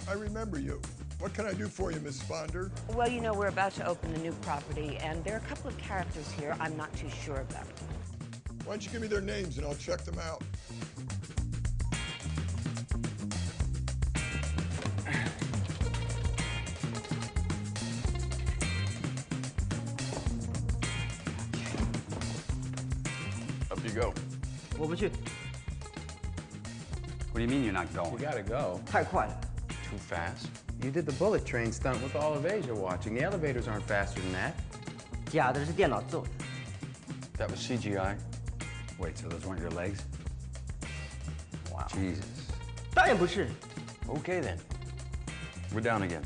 I remember you. What can I do for you, Miss Sponder? Well, you know, we're about to open a new property, and there are a couple of characters here I'm not too sure about. Why don't you give me their names and I'll check them out? you go? 我不去。What do you mean you're not going? You gotta go. 太快了。Too fast? You did the bullet train stunt with all of Asia watching. The elevators aren't faster than that. 假的是电脑做的。That was CGI. Wait, so those weren't your legs? Wow. Jesus. 当然不是。Okay then. We're down again.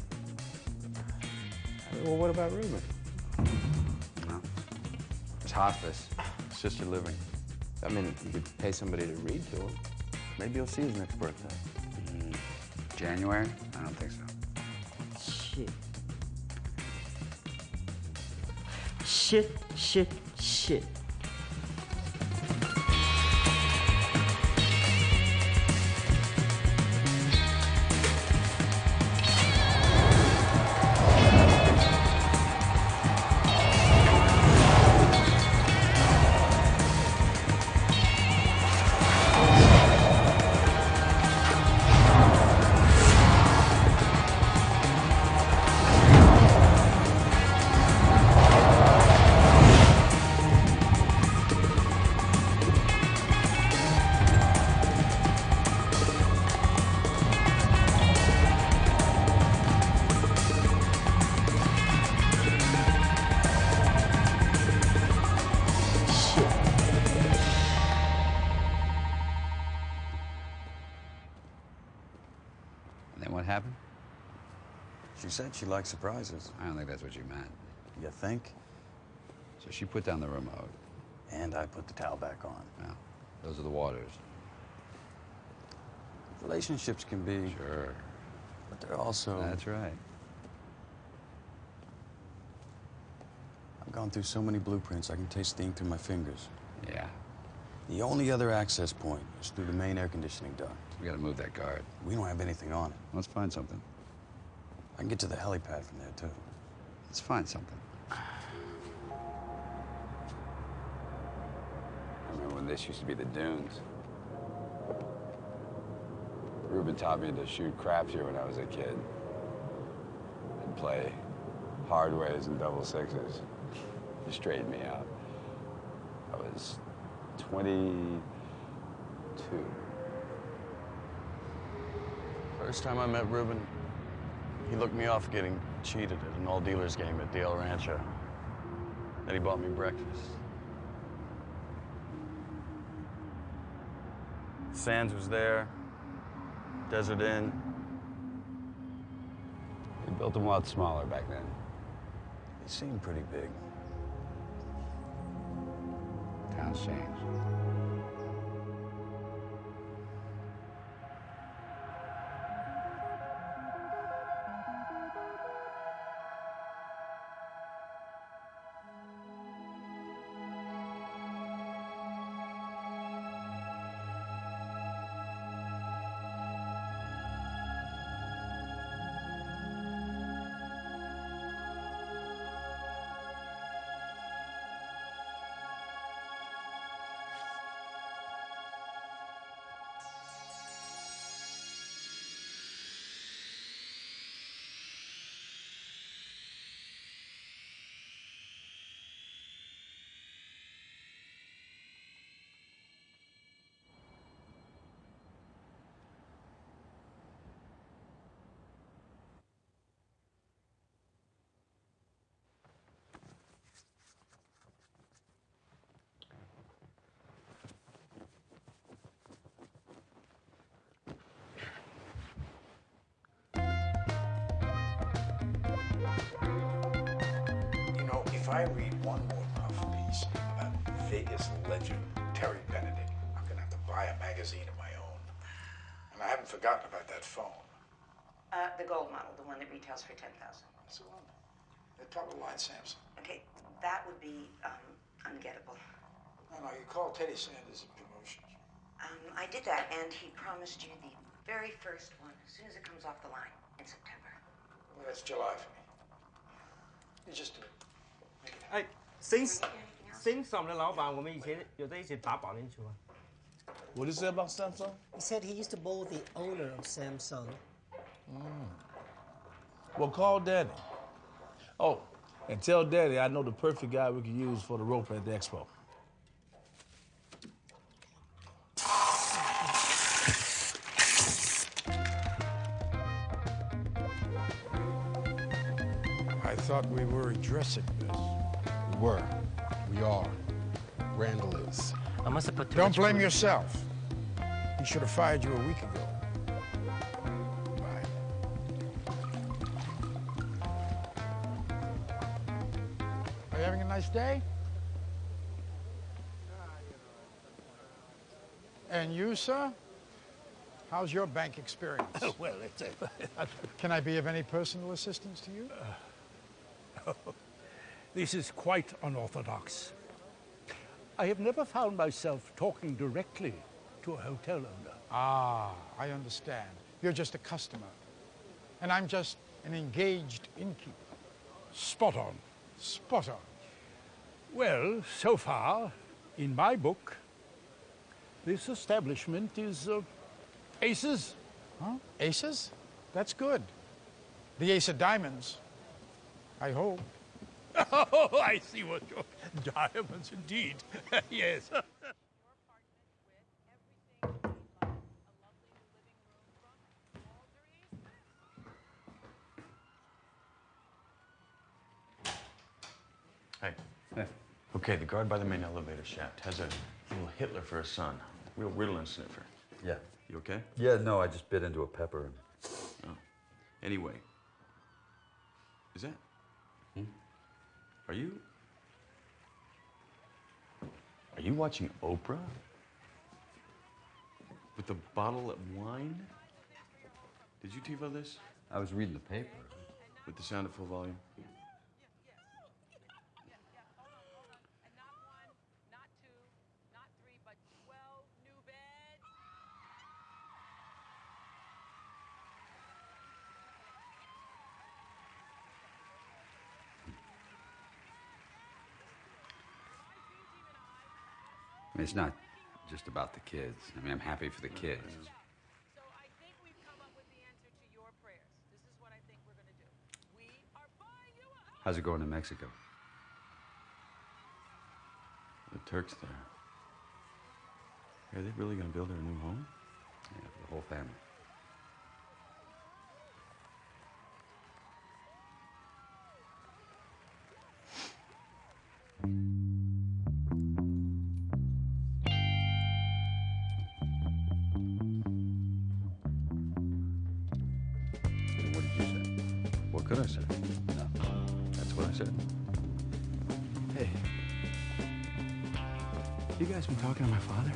Well, what about Reuben? No. It's hospice, assisted living. I mean, you could pay somebody to read to him. Maybe he'll see his next birthday. Mm, January? I don't think so. Shit. Shit, shit, shit. Said she liked surprises. I don't think that's what you meant. You think? So she put down the remote. And I put the towel back on. Yeah. Those are the waters. Relationships can be. Sure. But they're also. That's right. I've gone through so many blueprints, I can taste the ink through my fingers. Yeah. The only other access point is through the main air conditioning duct. We gotta move that guard. We don't have anything on it. Let's find something. I can get to the helipad from there, too. Let's find something. I remember when this used to be the dunes. Reuben taught me to shoot crap here when I was a kid. And play hard ways and double sixes. He straightened me out. I was 22. First time I met Reuben, he looked me off getting cheated at an all dealers game at Dale Rancho. Then he bought me breakfast. Sands was there, Desert Inn. They built them a lot smaller back then. He seemed pretty big. Town's changed. If I read one more puff piece about Vegas legend Terry Benedict, I'm gonna have to buy a magazine of my own. And I haven't forgotten about that phone. Uh, the gold model, the one that retails for 10000 That's the one. The top of the line Samsung. Okay, that would be um, ungettable. No, no, you call Teddy Sanders a promotion. Um, I did that, and he promised you the very first one as soon as it comes off the line in September. Well, that's July for me. You just do it. 哎，Sing Sing 上的老板，我们以前有在一起打保龄球啊。 What did you say about Samsung? He said he used to bowl with the owner of Samsung. Well, call Daddy. Oh, and tell Daddy I know the perfect guy we can use for the rope at the expo. I thought we were addressing this. We were. We are. Randall is. I must have put too Don't much blame food- yourself. He should have fired you a week ago. Are you having a nice day? And you, sir? How's your bank experience? well, it's a, Can I be of any personal assistance to you? Uh, oh, This is quite unorthodox. I have never found myself talking directly to a hotel owner. Ah, I understand. You're just a customer. And I'm just an engaged innkeeper. Spot on. Spot on. Well, so far, in my book, this establishment is uh, aces. Huh? Aces? That's good. The ace of diamonds. I hope. Oh, I see what you're... Diamonds, indeed. yes. Hey. Hey. Okay, the guard by the main elevator shaft has a little Hitler for a son. Real Ritalin sniffer. Yeah. You okay? Yeah, no, I just bit into a pepper. Oh. Anyway. Is that? Hmm? Are you? Are you watching Oprah? With a bottle of wine? Did you TiVo this? I was reading the paper. With the sound at full volume? I mean, it's not just about the kids. I mean, I'm happy for the kids. this is what i think we're going to do we are buying us How's it going in Mexico? The Turks there. Are they really gonna build her a new home? Yeah, for the whole family. That's what I said. Hey. You guys been talking to my father?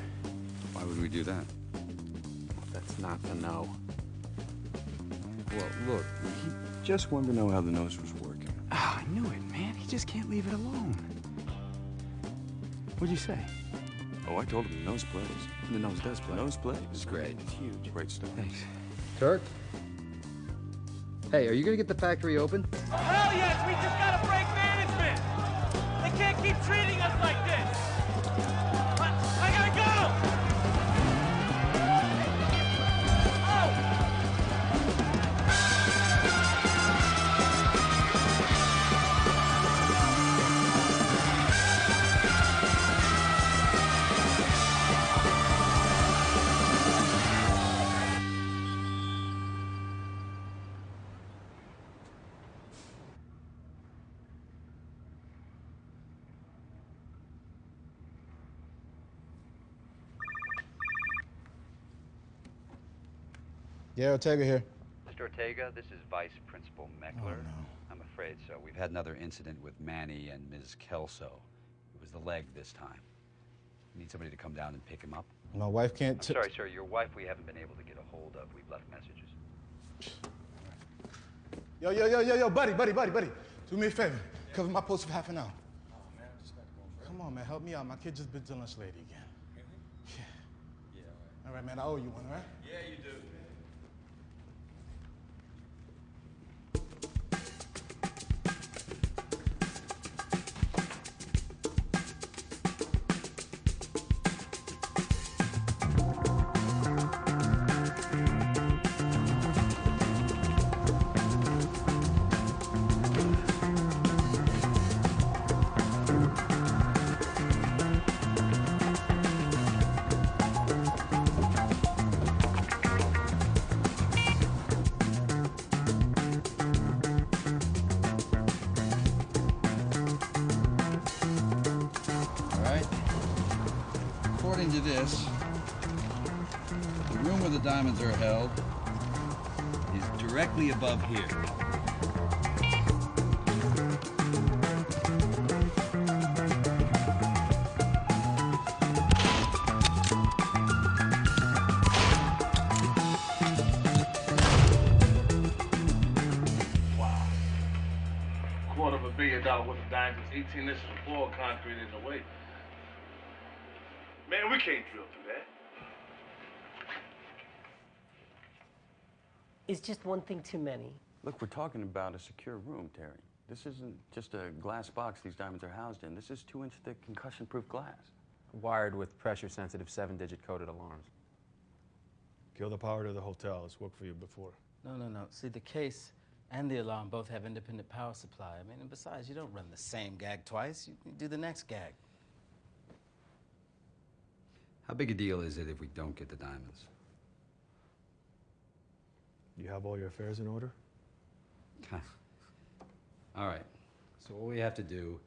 Why would we do that? That's not the no. Well, look, he just wanted to know how the nose was working. Oh, I knew it, man. He just can't leave it alone. What'd you say? Oh, I told him the nose plays. The nose does play. The nose plays. It's great. It's huge. Great stuff. Thanks. Turk? Hey, are you gonna get the factory open? Oh, hell yes! We just gotta break management! They can't keep treating us like this! Yeah, Ortega here. Mr. Ortega, this is Vice Principal Meckler. Oh, I'm afraid so. We've had another incident with Manny and Ms. Kelso. It was the leg this time. We need somebody to come down and pick him up. My wife can't. I'm sorry, sir. Your wife we haven't been able to get a hold of. We've left messages. Yo, yo, yo, yo, yo, buddy, buddy, buddy, buddy. Do me a favor. Cover my post for half an hour. Come on, man. Help me out. My kid just bit the lunch lady again. Yeah. All right, man. I owe you one, all right? Yeah, you do. Diamonds are held is directly above here. Wow. Quarter of a billion dollar worth of diamonds, 18 inches of poured concrete in the way. Man, we can't drill through that. It's just one thing too many. Look, we're talking about a secure room, Terry. This isn't just a glass box these diamonds are housed in. This is two inch thick concussion proof glass. Wired with pressure sensitive seven digit coded alarms. Kill the power to the hotel. It's worked for you before. No, no, no. See, the case and the alarm both have independent power supply. I mean, and besides, you don't run the same gag twice. You, you do the next gag. How big a deal is it if we don't get the diamonds? You have all your affairs in order? All right. So what we have to do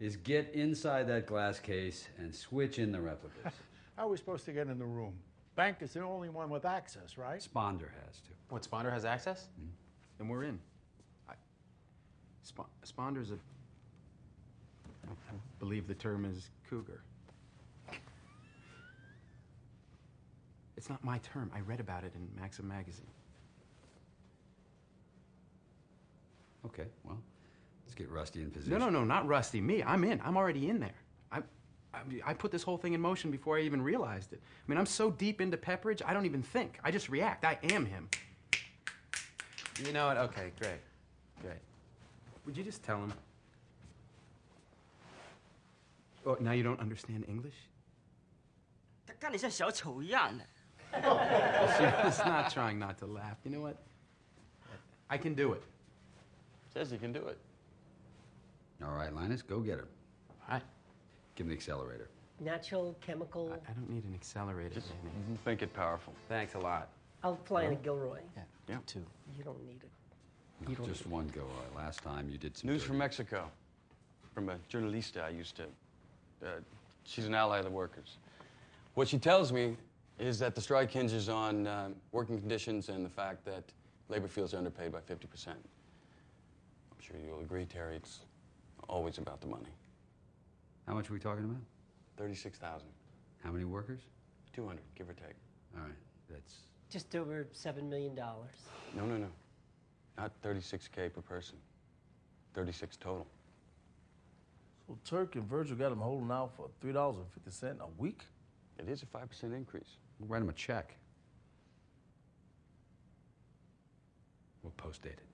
is get inside that glass case and switch in the replicas. How are we supposed to get in the room? Bank is the only one with access, right? Sponder has to. What, Sponder has access? Mm-hmm. Then we're in. I, Sp- Sponder's a. I I believe the term is cougar. It's not my term. I read about it in Maxim magazine. Okay, well, let's get Rusty in position. No, no, no, not Rusty. Me. I'm in. I'm already in there. I, I, I put this whole thing in motion before I even realized it. I mean, I'm so deep into Pepperidge, I don't even think. I just react. I am him. You know what? Okay, great. Great. Would you just tell him? Oh, now you don't understand English? 他干得像小丑一样的。 She's not trying not to laugh. You know what? I can do it. Says he can do it. All right, Linus, go get her. All right. Give him the accelerator. Natural, chemical. I don't need an accelerator, Just Danny. make it powerful. Thanks a lot. I'll fly in a Gilroy. Yeah. yeah. Two. You don't need it. No, You don't just one go. Uh, last time you did some News dirty- from Mexico, from a journalista I used to. Uh, she's an ally of the workers. What she tells me is that the strike hinges on um, working conditions and the fact that labor feels are underpaid by 50%. I'm sure you'll agree, Terry, it's always about the money. How much are we talking about? 36,000. How many workers? 200, give or take. All right, that's Just over $7 million. No, no, no. Not 36K per person. 36 total. So Turk and Virgil got him holding out for $3.50 a week? It is a 5% increase. We'll write him a check. We'll post date it.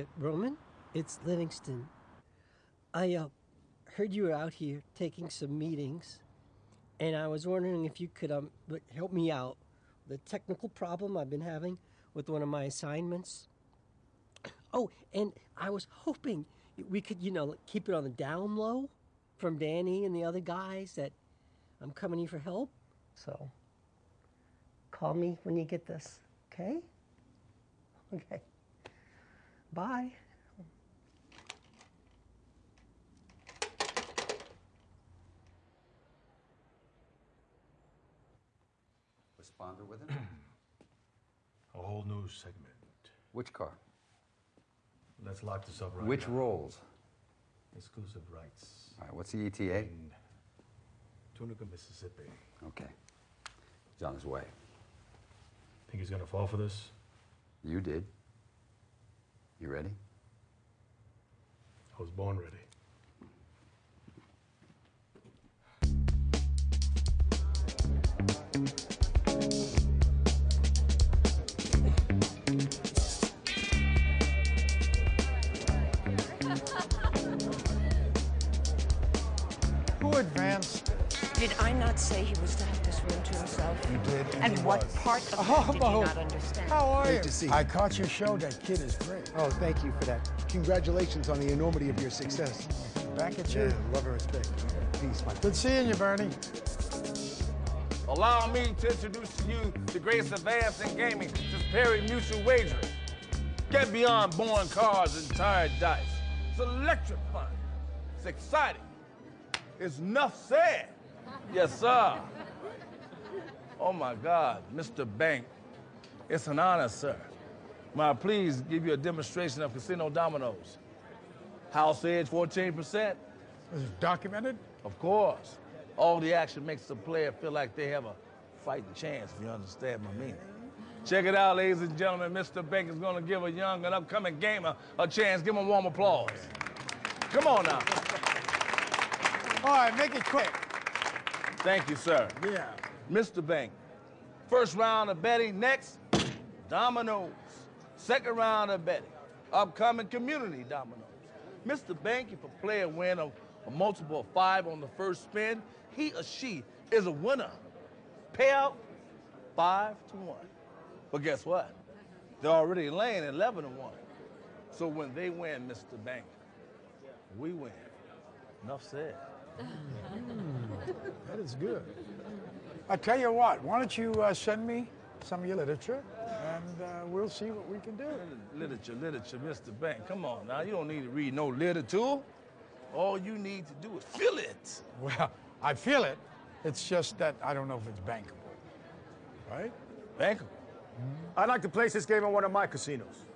Uh, Roman, it's Livingston. I uh, heard you were out here taking some meetings, and I was wondering if you could um help me out. With the technical problem I've been having with one of my assignments. Oh, and I was hoping we could, you know, keep it on the down low from Danny and the other guys that I'm coming here for help. So, call me when you get this, okay? Okay. Bye. Responder with it? A whole new segment. Which car? Let's lock this up right Which now. roles? Exclusive rights. All right, what's the ETA? In Tunica, Mississippi. Okay. He's on his way. Think he's gonna fall for this? You did. You ready? I was born ready. Who advanced? Did I not say he was to have this room to himself? You did. And he what was. part of Oh, that did you oh. not understand? How are Great you? to see you. I caught your show. That kid is great. Oh, thank you for that. Congratulations on the enormity of your success. Back at you. Yeah, love and respect. Peace, my Good seeing you, Bernie. Allow me to introduce to you the greatest advance in gaming since Pari-Mutuel Wagering. Get beyond boring cards and tired dice. It's electrifying. It's exciting. It's enough said. Yes, sir. Oh my God, Mr. Bank. It's an honor, sir. May I please give you a demonstration of casino dominoes? House edge 14%. Is it documented? Of course. All the action makes the player feel like they have a fighting chance, if you understand my meaning. Check it out, ladies and gentlemen. Mr. Bank is going to give a young and upcoming gamer a chance. Give him a warm applause. Come on now. All right, make it quick. Thank you, sir. Yeah. Mr. Bank, first round of betting next, dominoes. Second round of betting, upcoming community dominoes. Mr. Bank, if a player win a, a multiple of five on the first spin, he or she is a winner. Payout, five to one. But guess what? They're already laying 11 to one. So when they win, Mr. Bank, we win. Enough said. Hmm. That is good. I tell you what, why don't you uh, send me some of your literature, and uh, we'll see what we can do. Literature, literature, Mr. Bank. Come on now. You don't need to read no literature. All you need to do is feel it. Well, I feel it. It's just that I don't know if it's bankable. Right? Bankable? I'd like to place this game in one of my casinos.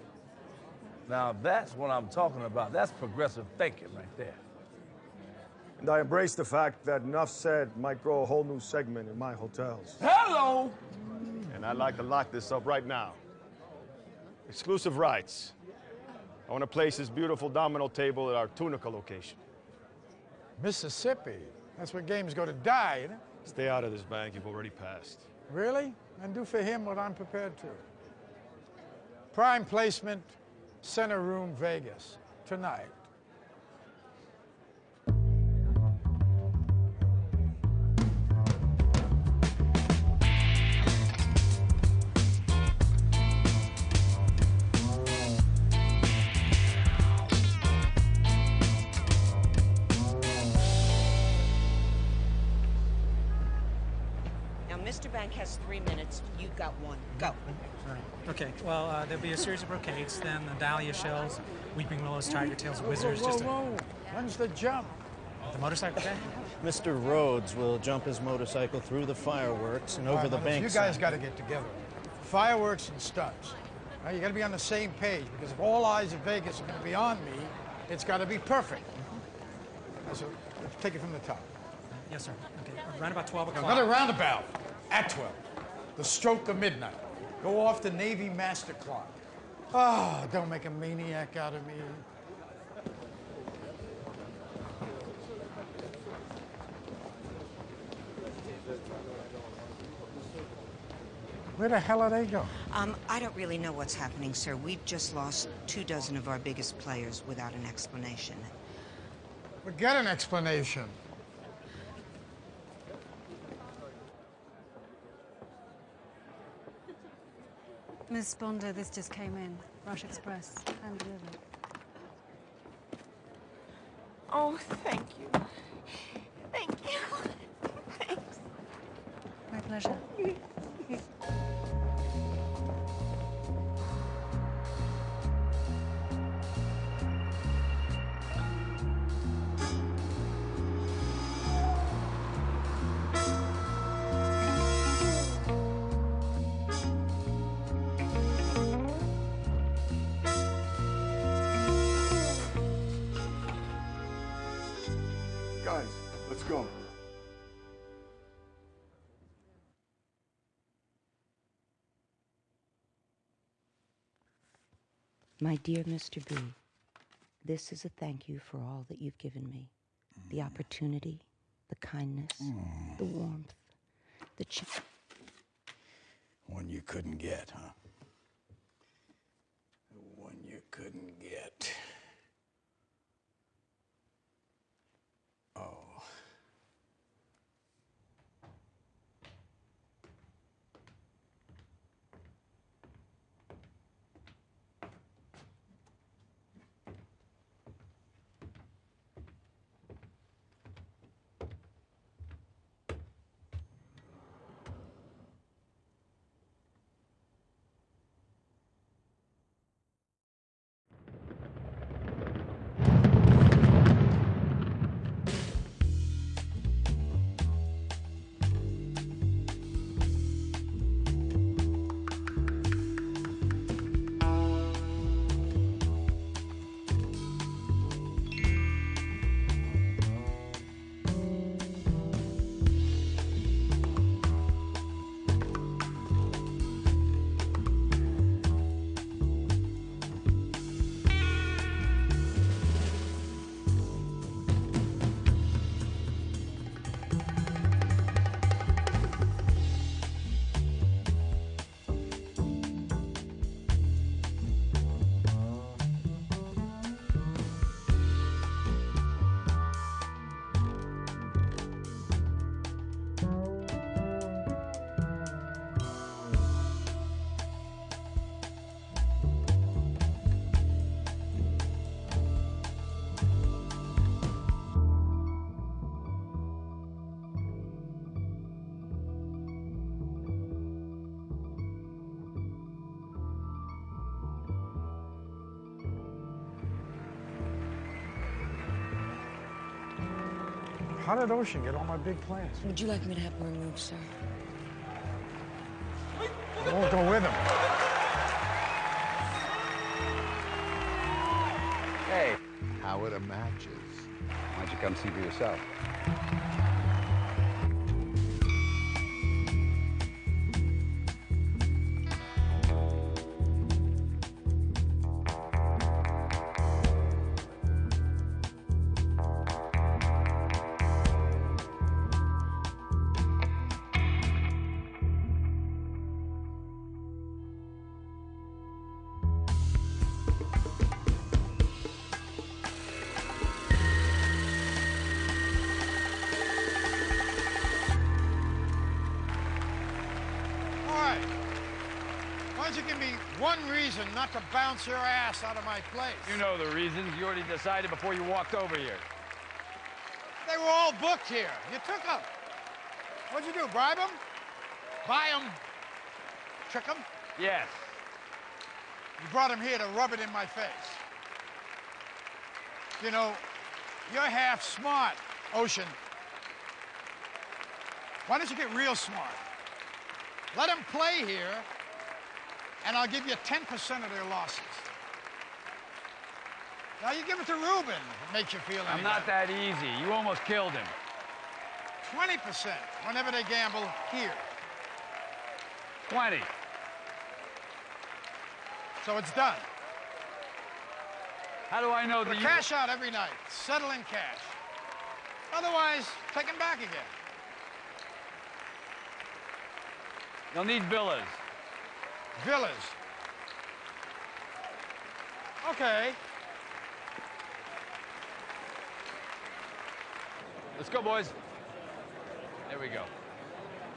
Now that's what I'm talking about. That's progressive thinking right there. And I embrace the fact that Enough Said might grow a whole new segment in my hotels. Hello! And I'd like to lock this up right now. Exclusive rights. I want to place this beautiful domino table at our Tunica location. Mississippi. That's where games go to die, isn't it? Stay out of this bank. You've already passed. Really? And do for him what I'm prepared to. Prime placement, center room, Vegas, tonight. Okay, well, uh, there'll be a series of brocades, then the dahlia shells, weeping willows, tiger tails, Whoa, wizards, whoa, just a, whoa. When's the jump? the motorcycle guy. Mr. Rhodes will jump his motorcycle through the fireworks and All over right, the Lennox, bank. You guys got to get together. Fireworks and stunts. All right, you got to be on the same page because if all eyes in Vegas are going to be on me, it's got to be perfect. All right, So let's take it from the top. Yes, sir. Okay, around about 12 Now, o'clock. Another roundabout at 12. The stroke of midnight. Go off the Navy master clock. Oh, don't make a maniac out of me. Where the hell are they going? Um, I don't really know what's happening, sir. We've just lost two dozen of our biggest players without an explanation. But get an explanation. Miss Sponder, this just came in. Rush Express, hand delivered. Oh, thank you. Thank you. Thanks. My pleasure. My dear Mr. B, this is a thank you for all that you've given me the mm. opportunity, the kindness, the mm. warmth, the ch- One you couldn't get, huh? How did Ocean get all my big plans? Would you like me to have them removed, sir? I won't go with him. Hey. How are the matches? Why don't you come see for yourself? Bounce your ass out of my place? You know the reasons. You already decided before you walked over here. They were all booked here. You took them. What'd you do, bribe them? Buy them? Trick them? Yes. You brought them here to rub it in my face. You know, you're half smart, Ocean. Why don't you get real smart? Let them play here, and I'll give you 10% of their losses. Now you give it to Reuben. It makes you feel I'm not better. that easy. You almost killed him. 20% whenever they gamble here. 20. So it's done. How do I know that you... cash out every night. Settle in cash. Otherwise, take them back again. You'll need villas. Villas. Okay. Let's go, boys. There we go.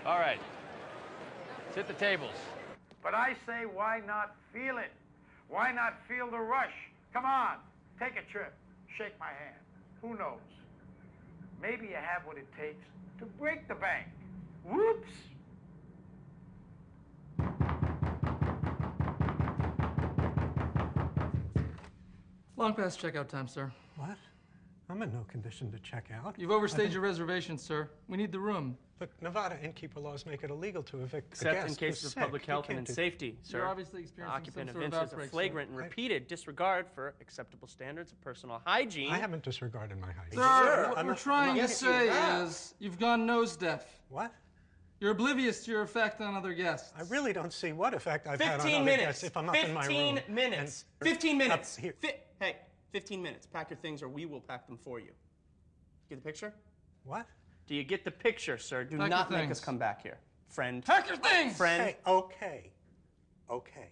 All right. Let's hit the tables. But I say, why not feel it? Why not feel the rush? Come on, take a trip. Shake my hand. Who knows? Maybe you have what it takes to break the bank. Whoops! Long past checkout time, sir. What? I'm in no condition to check out. You've overstayed your reservation, sir. We need the room. Look, Nevada innkeeper laws make it illegal to evict a Except in cases of public sick. You health can't and do- safety, sir. You're obviously experiencing Occupant some sort of evinces outbreak, a sir. flagrant and I- repeated disregard for acceptable standards of personal hygiene. I haven't disregarded my hygiene. Sir, what I'm we're not- trying I'm to not- say is you've gone nose deaf. What? You're oblivious to your effect on other guests. I really don't see what effect I've had on other minutes. guests if I'm up in my room. 15 minutes. and- 15 minutes. Up here. Hey, 15 minutes. Pack your things or we will pack them for you. Get the picture? What? Do you get the picture, sir? Do Pack not make us come back here. Friend. Pack your things! Friend. Hey, okay. Okay.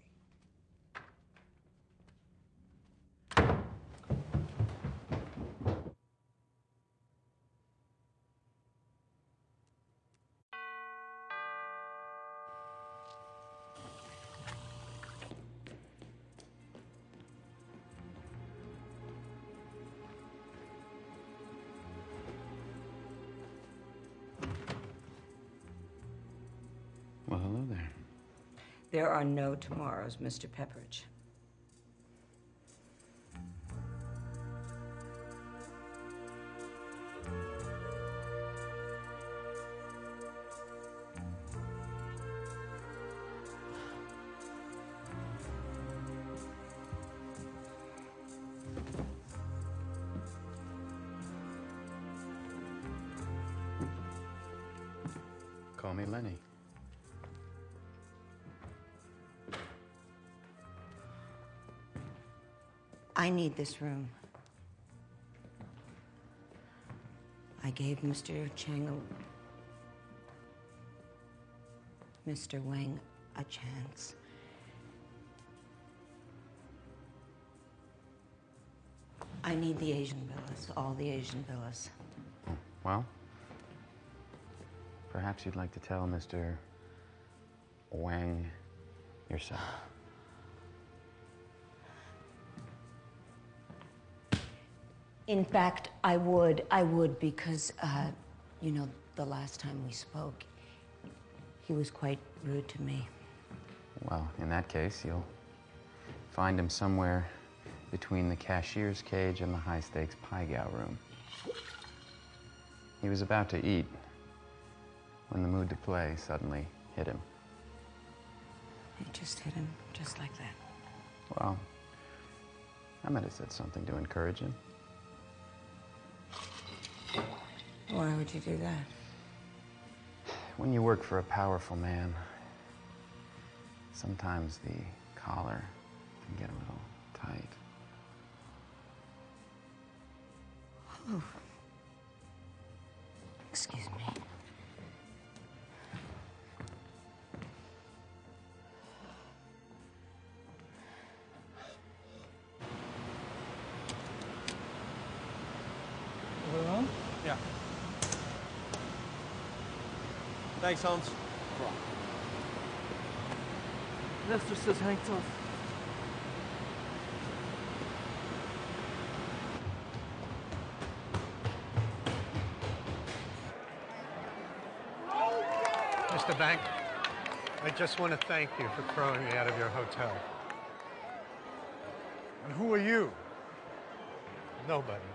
There are no tomorrows, Mr. Pepperidge. Need this room. I gave Mr. Chang a, Mr. Wang a chance. I need the Asian villas, all the Asian villas. Well, perhaps you'd like to tell Mr. Wang yourself. In fact, I would. I would because, uh, you know, the last time we spoke, he was quite rude to me. Well, in that case, you'll find him somewhere between the cashier's cage and the high stakes pai gow room. He was about to eat when the mood to play suddenly hit him. It just hit him, just like that. Well, I might have said something to encourage him. Why would you do that? When you work for a powerful man, sometimes the collar can get a little tight. Oh. Thanks, Holmes. Lester says hang tough. Mr. Bank, I just want to thank you for throwing me out of your hotel. And who are you? Nobody.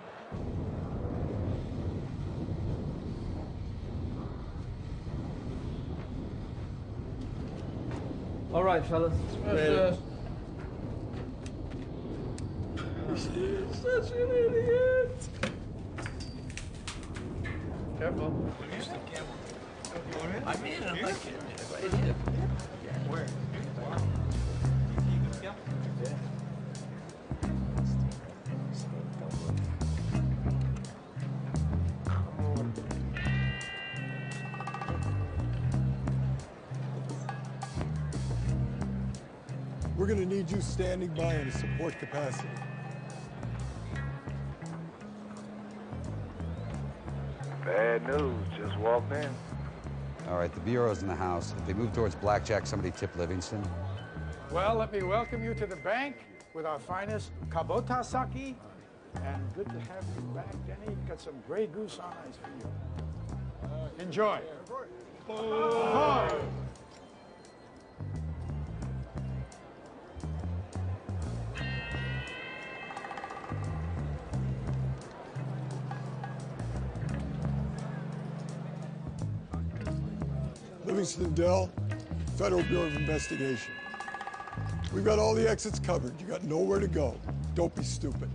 All right, fellas. Ready. Such an idiot. Careful. I'm in. I'm like, right gonna need you standing by in a support capacity. Bad news. Just walked in. All right, the bureau's in the house. If they move towards blackjack, somebody tip Livingston. Well, let me welcome you to the bank with our finest Kubota sake. And good to have you back, Denny. Got some Grey Goose on ice for you. Uh, enjoy. Ahoy. Livingston Dell, Federal Bureau of Investigation. We've got all the exits covered. You got nowhere to go. Don't be stupid.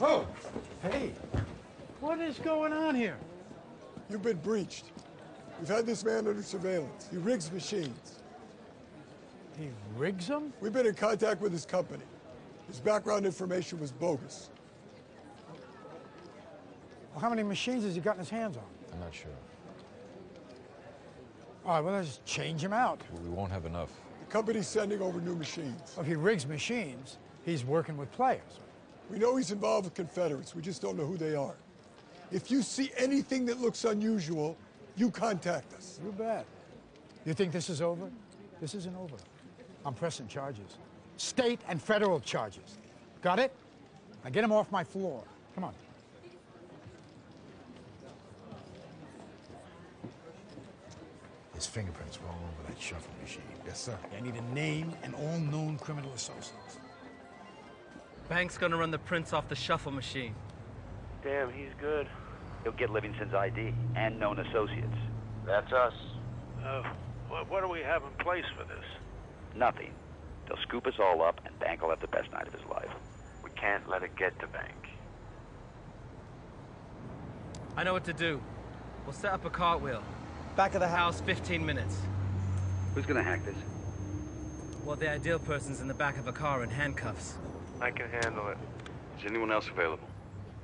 Oh, Hey, what is going on here? You've been breached. We've had this man under surveillance. He rigs machines. He rigs them? We've been in contact with his company. His background information was bogus. Well, how many machines has he gotten his hands on? I'm not sure. All right, well, let's change him out. We won't have enough. The company's sending over new machines. If he rigs machines, he's working with players. We know he's involved with Confederates. We just don't know who they are. If you see anything that looks unusual, you contact us. You bet. You think this is over? This isn't over. I'm pressing charges. State and federal charges. Got it? Now get him off my floor. Come on. His fingerprints were all over that shuffle machine. Yes, sir. I need a name and all known criminal associates. Bank's gonna run the prints off the shuffle machine. Damn, he's good. He'll get Livingston's ID and known associates. That's us. Uh, what, what do we have in place for this? Nothing. They'll scoop us all up, and Bank will have the best night of his life. We can't let it get to Bank. I know what to do. We'll set up a cartwheel. Back of the house, 15 minutes. Who's gonna hack this? Well, the ideal person's in the back of a car in handcuffs. I can handle it. Is anyone else available?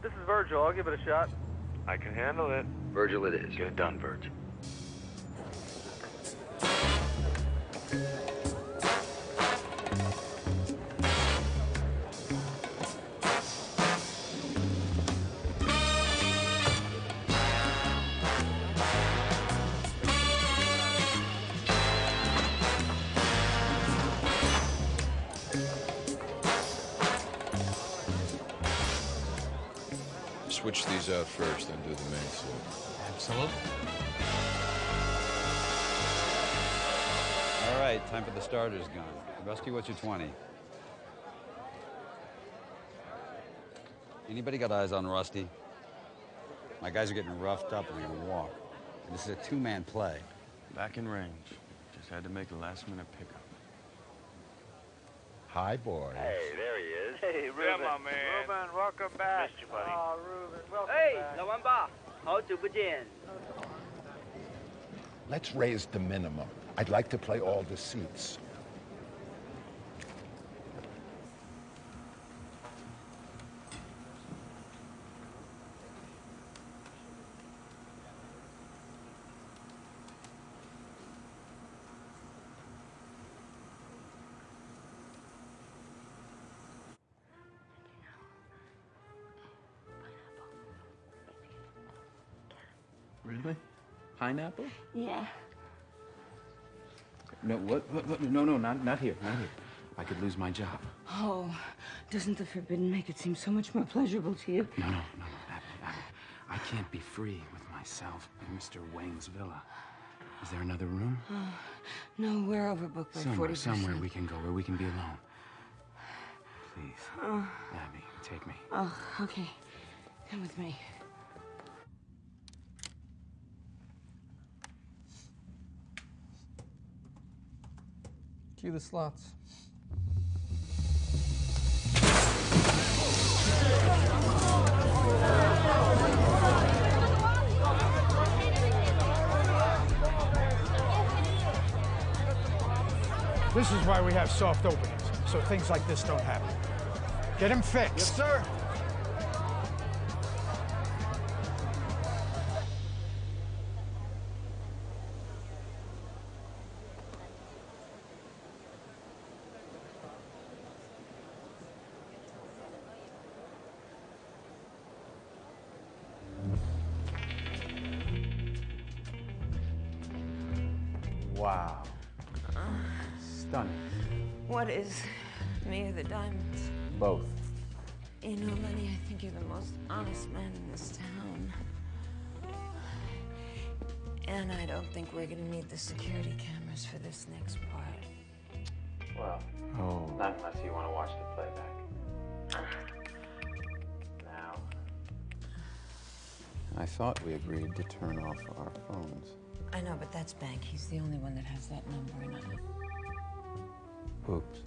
This is Virgil. I'll give it a shot. I can handle it. Virgil it is. Get it done, Virgil. Absolutely. All right, time for the starters gun. Rusty, what's your 20? Anybody got eyes on Rusty? My guys are getting roughed up and they're gonna walk. And this is a two-man play. Back in range. Just had to make a last-minute pickup. Hi, boys. Hey, there he is. Hey, Reuben. Man. Reuben, welcome back. Missed you, buddy. Oh, Reuben, welcome hey, back. Hey, 好久不见。 Let's raise the minimum. I'd like to play all the seats. Pineapple? Yeah. No, what, what, what? No, no, not, not here, not here. I could lose my job. Oh, doesn't the forbidden make it seem so much more pleasurable to you? No, no, no, no. Abby, Abby. I can't be free with myself in Mr. Wang's villa. Is there another room? Oh, no, we're overbooked by somewhere, 40%. somewhere we can go where we can be alone. Please, uh. Oh, Abby, take me. oh, okay. Come with me. Cue the slots. This is why we have soft openings, so things like this don't happen. Get him fixed. Yes, sir. The security cameras for this next part. Well, Oh. not unless you want to watch the playback. Now. I thought we agreed to turn off our phones. I know, but that's Bank. He's the only one that has that number, and I... Oops.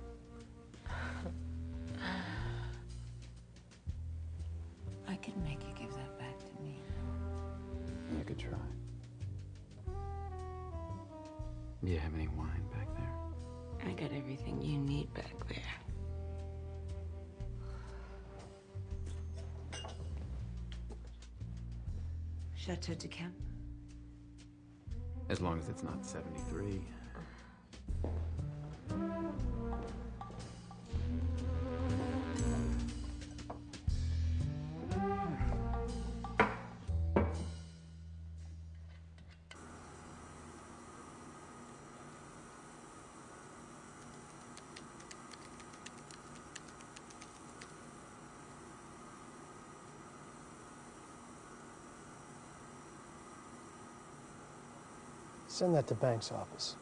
I I could make you give that back to me. You could try. Do you have any wine back there? I got everything you need back there. Chateau de Camp? As long as it's not 73. Send that to Bank's office.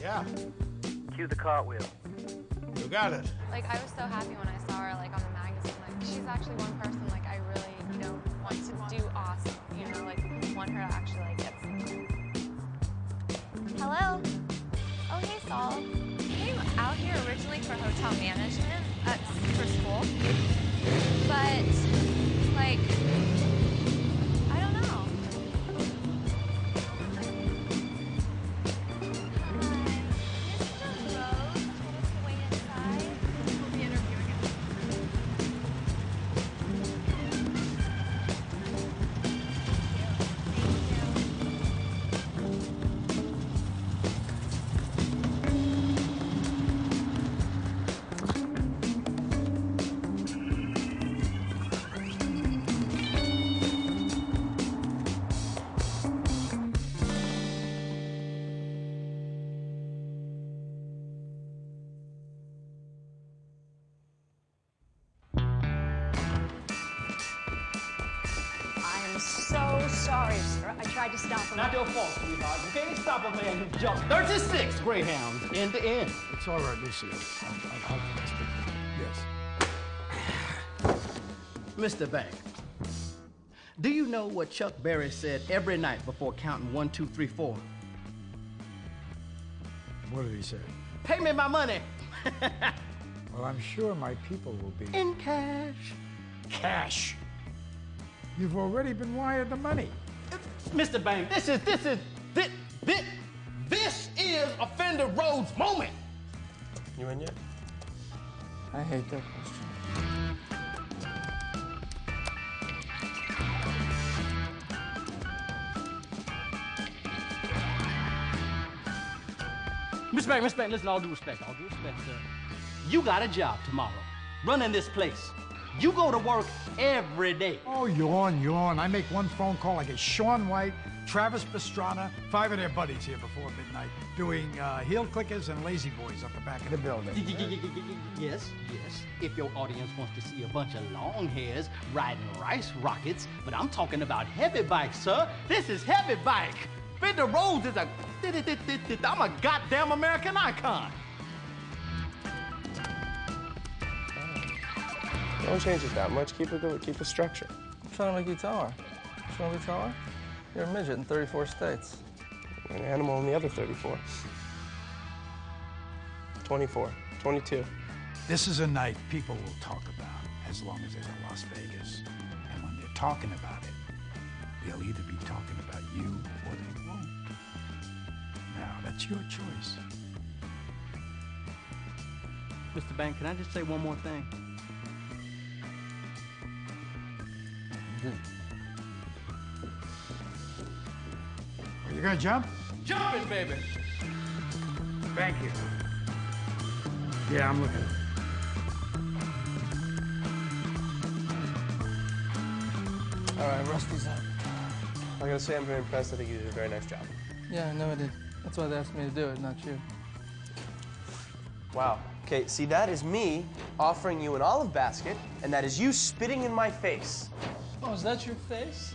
Yeah, Cue the cartwheel. You got it. Like I was so happy when I saw her like on the magazine. Like she's actually one person like I really, you know, want to do awesome. You know, like want her to actually like get something. Hello. Oh hey Saul. I came out here originally for hotel management at for school. But It's all right, Lucio. I'll, I'll. Yes. Mr. Bank, do you know what Chuck Berry said every night before counting one, two, three, four? What did he say? Pay me my money Well, I'm sure my people will be. in cash. Cash. You've already been wired the money. Mr. Bank, this is, this is, this, this, this is a Fender Rhodes moment. You in yet? I hate that question. Mr. Bank, Mr. Bank, listen, all due respect, all due respect, sir. You got a job tomorrow, running this place. You go to work every day. Oh, yawn, yawn. I make one phone call. I get Shaun White, Travis Pastrana, five of their buddies here before midnight, doing uh, heel clickers and lazy boys up the back of the building. Yes, yes. If your audience wants to see a bunch of long hairs riding rice rockets, but I'm talking about heavy bikes, sir. This is heavy bike. Fender Rhodes is a, I'm a goddamn American icon. Don't change it that much. Keep it good. Keep the structure. I'm trying to make you taller. You want to be taller? You're a midget in 34 states. An animal in the other 34. 24. 22. This is a night people will talk about as long as they're in Las Vegas. And when they're talking about it, they'll either be talking about you or they won't. Now, that's your choice. Mr. Bank, can I just say one more thing? Hmm. Are gonna jump? Jump it, baby. Thank you. Yeah, I'm looking. All right, Rusty's up. I gotta say, I'm very impressed. I think you did a very nice job. Yeah, I know I did. That's why they asked me to do it, not you. Wow. Okay, see, that is me offering you an olive basket, and that is you spitting in my face. Oh, is that your face?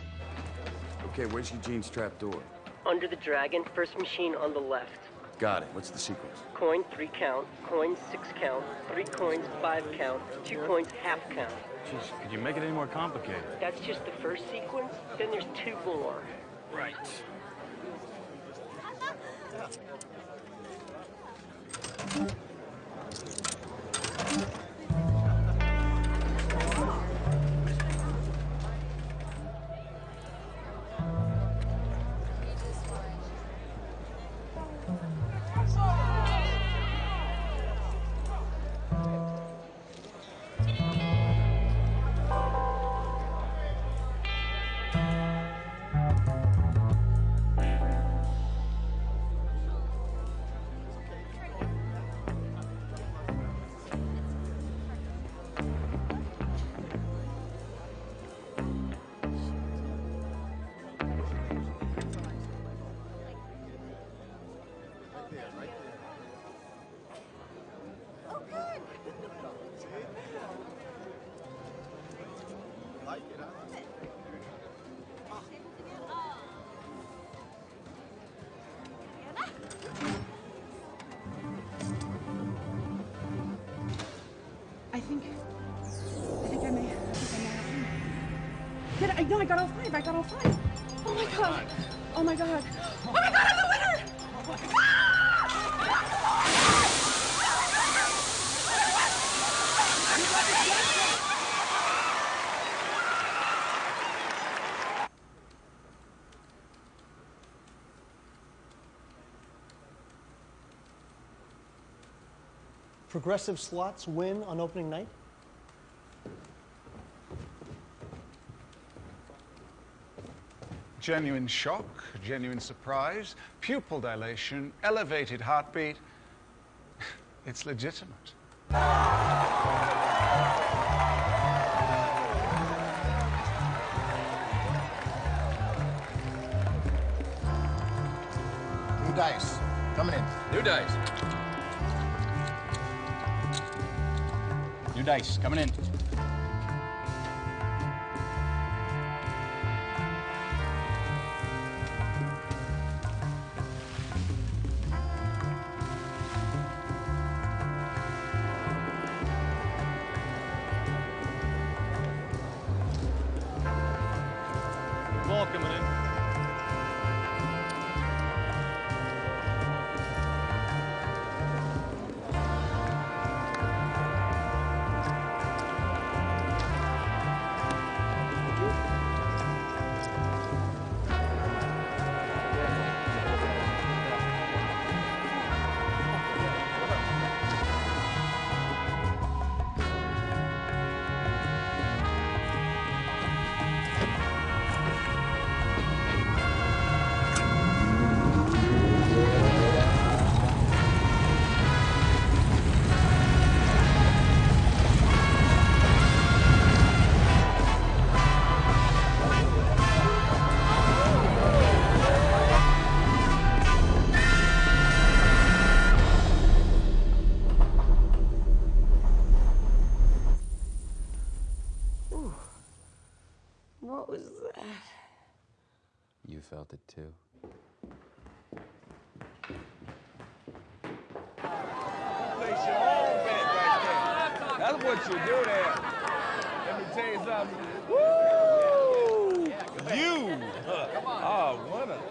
Okay, where's Eugene's trap door? Under the dragon, first machine on the left. Got it. What's the sequence? Coin, three count. Coin, six count. Three coins, five count. Two coins, half count. Jeez, could you make it any more complicated? That's just the first sequence. Then there's two more. Right. I No, I got all five. I got all five. Oh my god. Oh my god. Oh my god, I'm the winner! Progressive slots win on opening night? Genuine shock, genuine surprise, pupil dilation, elevated heartbeat. It's legitimate. New dice. Coming in. New dice. New dice coming in. Coming in. Too. Place your own bet right there. That's what you do there. Let me tell you something. Woo! You! Oh, ah, winner.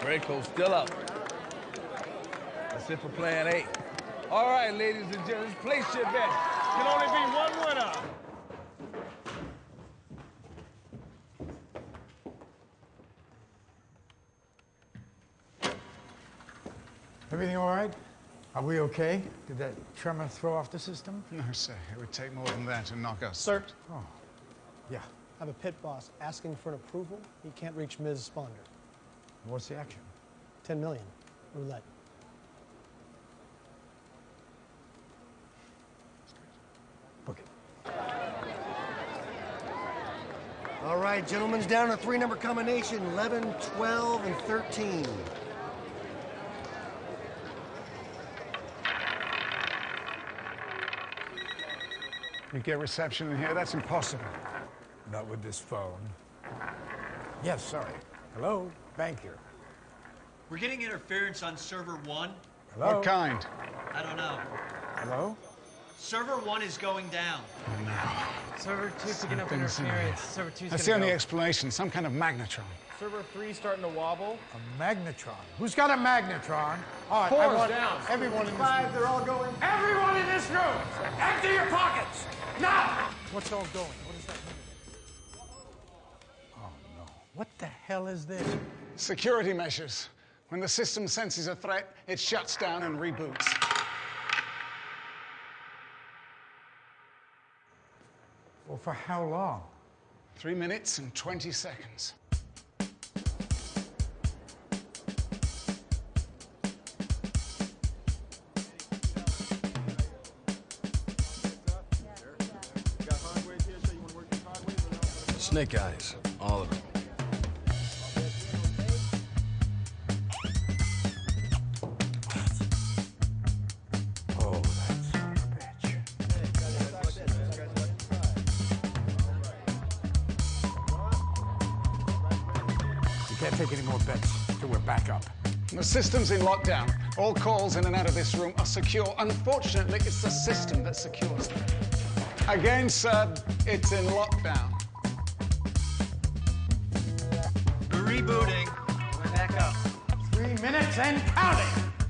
Draco's still up. That's it for plan eight. All right, ladies and gentlemen, place your bet. Can only be one winner. Everything all right? Are we okay? Did that tremor throw off the system? No, sir. It would take more than that to knock us. Sir? Oh, yeah. I have a pit boss asking for an approval. He can't reach Ms. Sponder. What's the action? 10 million. Roulette. Book it. All right, gentlemen's down to three number combination 11, 12, and 13. You get reception in here? That's impossible. Not with this phone. Yes, sorry. Hello? Bank here. We're getting interference on server one. Hello? What kind? I don't know. Hello? Server one is going down. No. Server 2 picking up Something's in interference. here. Server 2's That's the gonna only go. explanation. Some kind of magnetron. Server 3 starting to wobble. A magnetron. Who's got a magnetron? All right, I Four's want down. everyone in this Five, room. they're all going. Everyone in this room! Empty your pockets! Now! What's all going? What does that mean? Oh, no. What the hell is this? Security measures. When the system senses a threat, it shuts down and reboots. Well, for how long? Three minutes and 20 seconds. Snake eyes, all of them. Oh, that son of a bitch. You can't take any more bets till we're back up. The system's in lockdown. All calls in and out of this room are secure. Unfortunately, it's the system that secures them. Again, sir, it's in lockdown. Minutes and counting.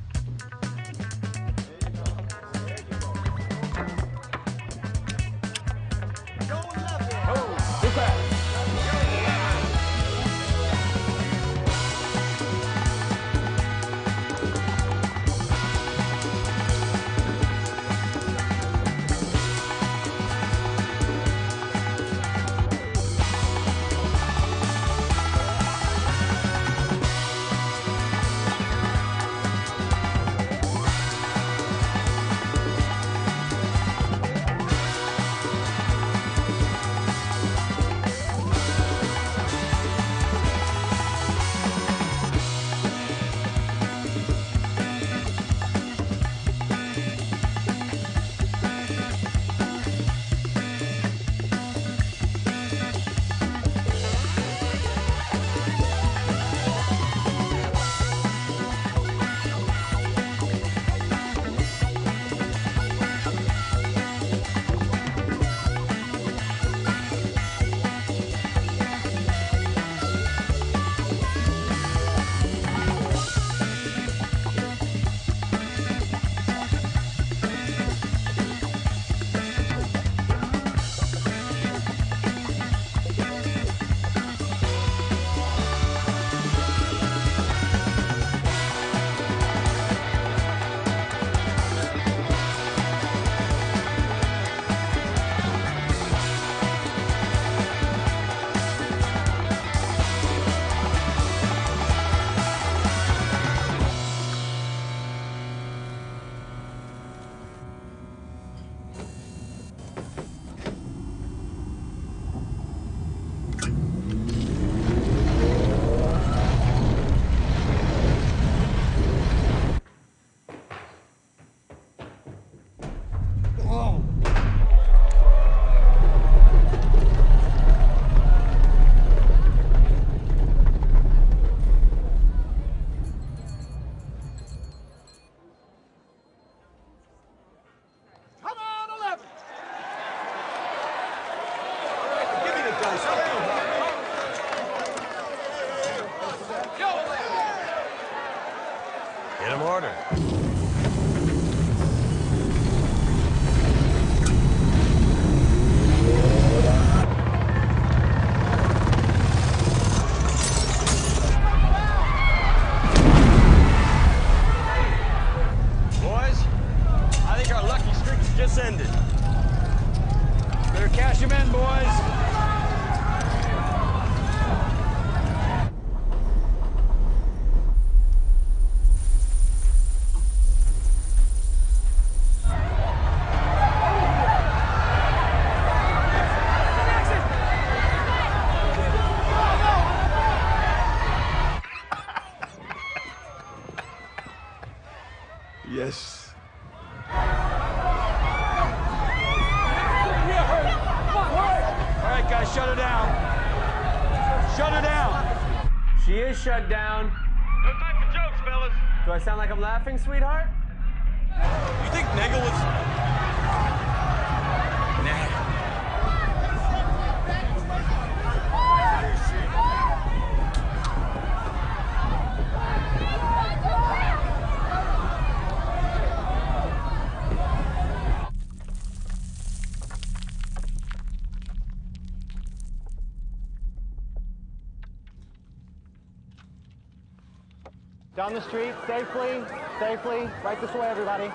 Down the street, safely, safely. Right this way, everybody.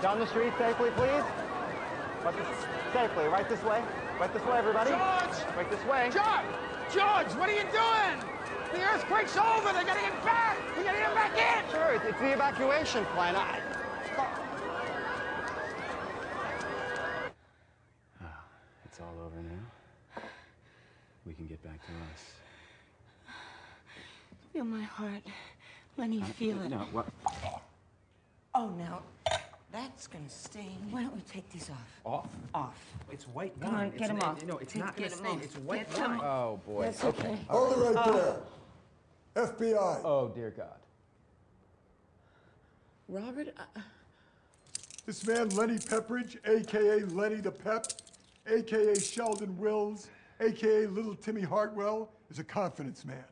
Down the street, safely, please. Right this, safely, right this way. Right this way, everybody. George! Right this way. George! George, what are you doing? The earthquake's over. They're getting him back. We're getting him back in. Sure, it's, it's the evacuation plan. I, ah, It's all over now. We can get back to us. Feel my heart. Lenny, feel it. No, what? Oh, now, that's gonna sting. Why don't we take these off? Off? Off. It's white Come wine. on, It's get 'em n- off. No, it's Take- not get gonna 'em stain. It's white Get 'em wine. Oh boy. That's okay. okay. Hold it right Uh, there. FBI. Oh dear God. Robert, uh, This man, Lenny Pepperidge, a.k.a. Lenny the Pep, a.k.a. Sheldon Wills, a.k.a. Little Timmy Hartwell, is a confidence man.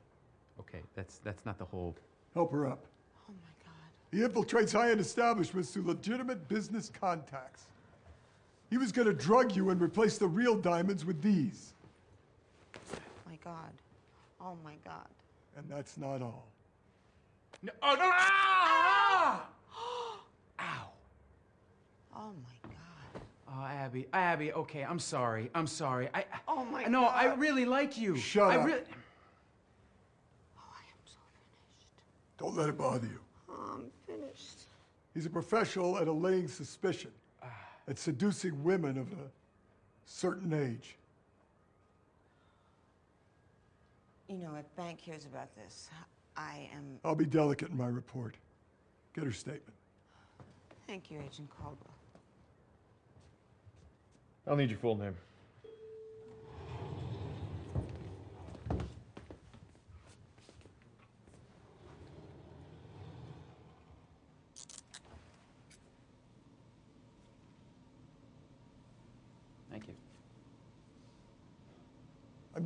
Okay, that's that's not the whole. Help her up. Oh my God. He infiltrates high-end establishments through legitimate business contacts. He was going to drug you and replace the real diamonds with these. my God. Oh my God. And that's not all. No, oh no! Ah! Ow. Oh my God. Oh, Abby, Abby. Okay, I'm sorry. I'm sorry. I. Oh my No, I really like you. Shut I up. Really... Don't let it bother you. Oh, I'm finished. He's a professional at allaying suspicion, ah. at seducing women of a certain age. You know, if Bank hears about this, I am. I'll be delicate in my report. Get her statement. Thank you, Agent Caldwell. I'll need your full name.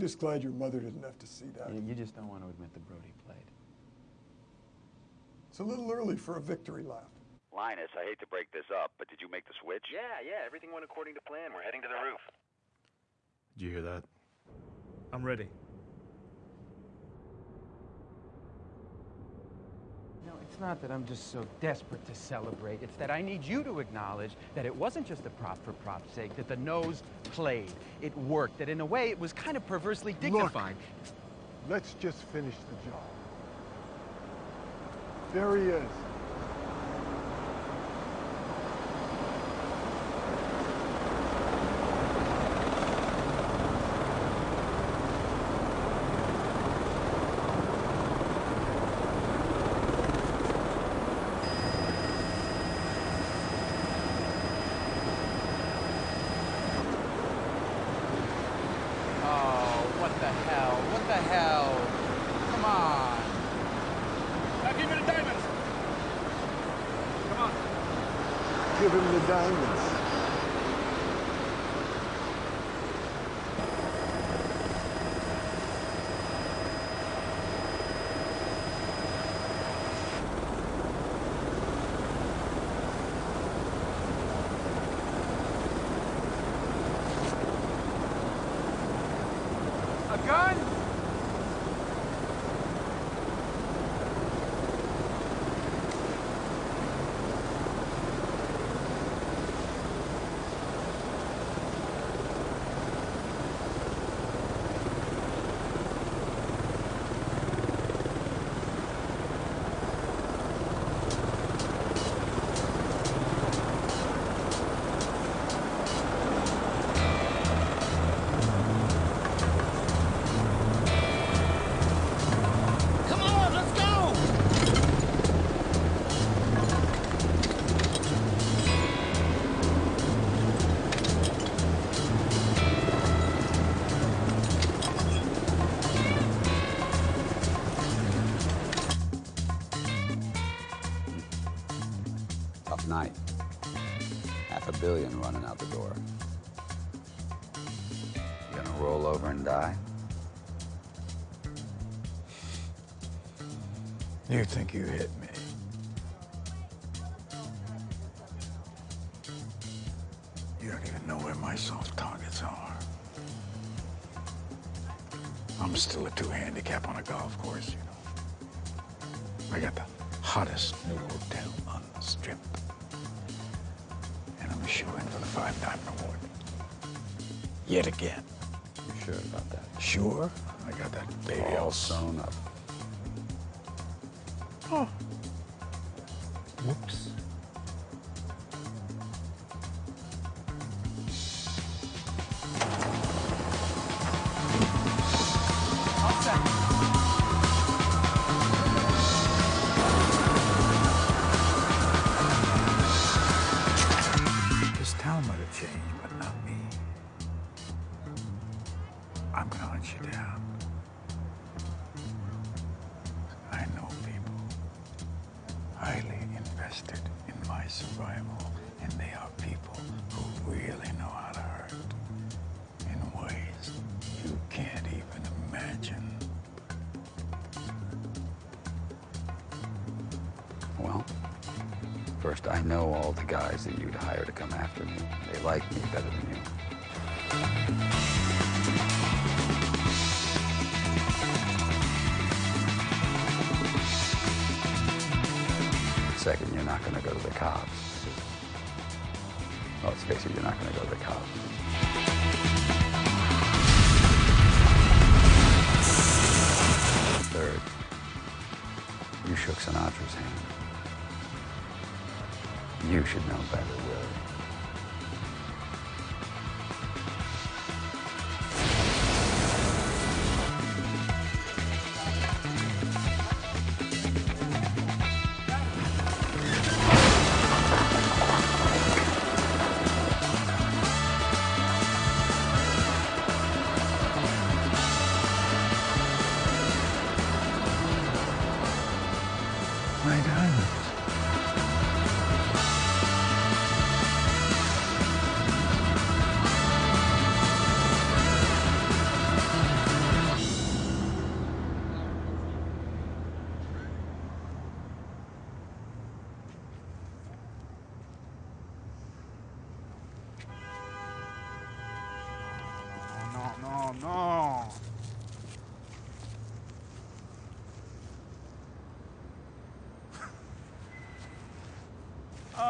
Just glad your mother didn't have to see that. You, you just don't want to admit the Brody played. It's a little early for a victory lap. Linus, I hate to break this up, but did you make the switch? Yeah, yeah, everything went according to plan. We're heading to the roof. Did you hear that? I'm ready. No, it's not that I'm just so desperate to celebrate. It's that I need you to acknowledge that it wasn't just a prop for prop's sake, that the nose played. It worked, that in a way it was kind of perversely dignified. Look, Let's just finish the job. There he is. Oh, what the hell? What the hell? Come on. Now give me the diamonds. Come on. Give him the diamonds. A gun? Think you hit me? You don't even know where my soft targets are. I'm still a two handicap on a golf course, you know. I got the hottest new hotel on the strip. And I'm a shoe in for the five diamond award. Yet again. You sure about that? Sure? I got that baby All all sewn up.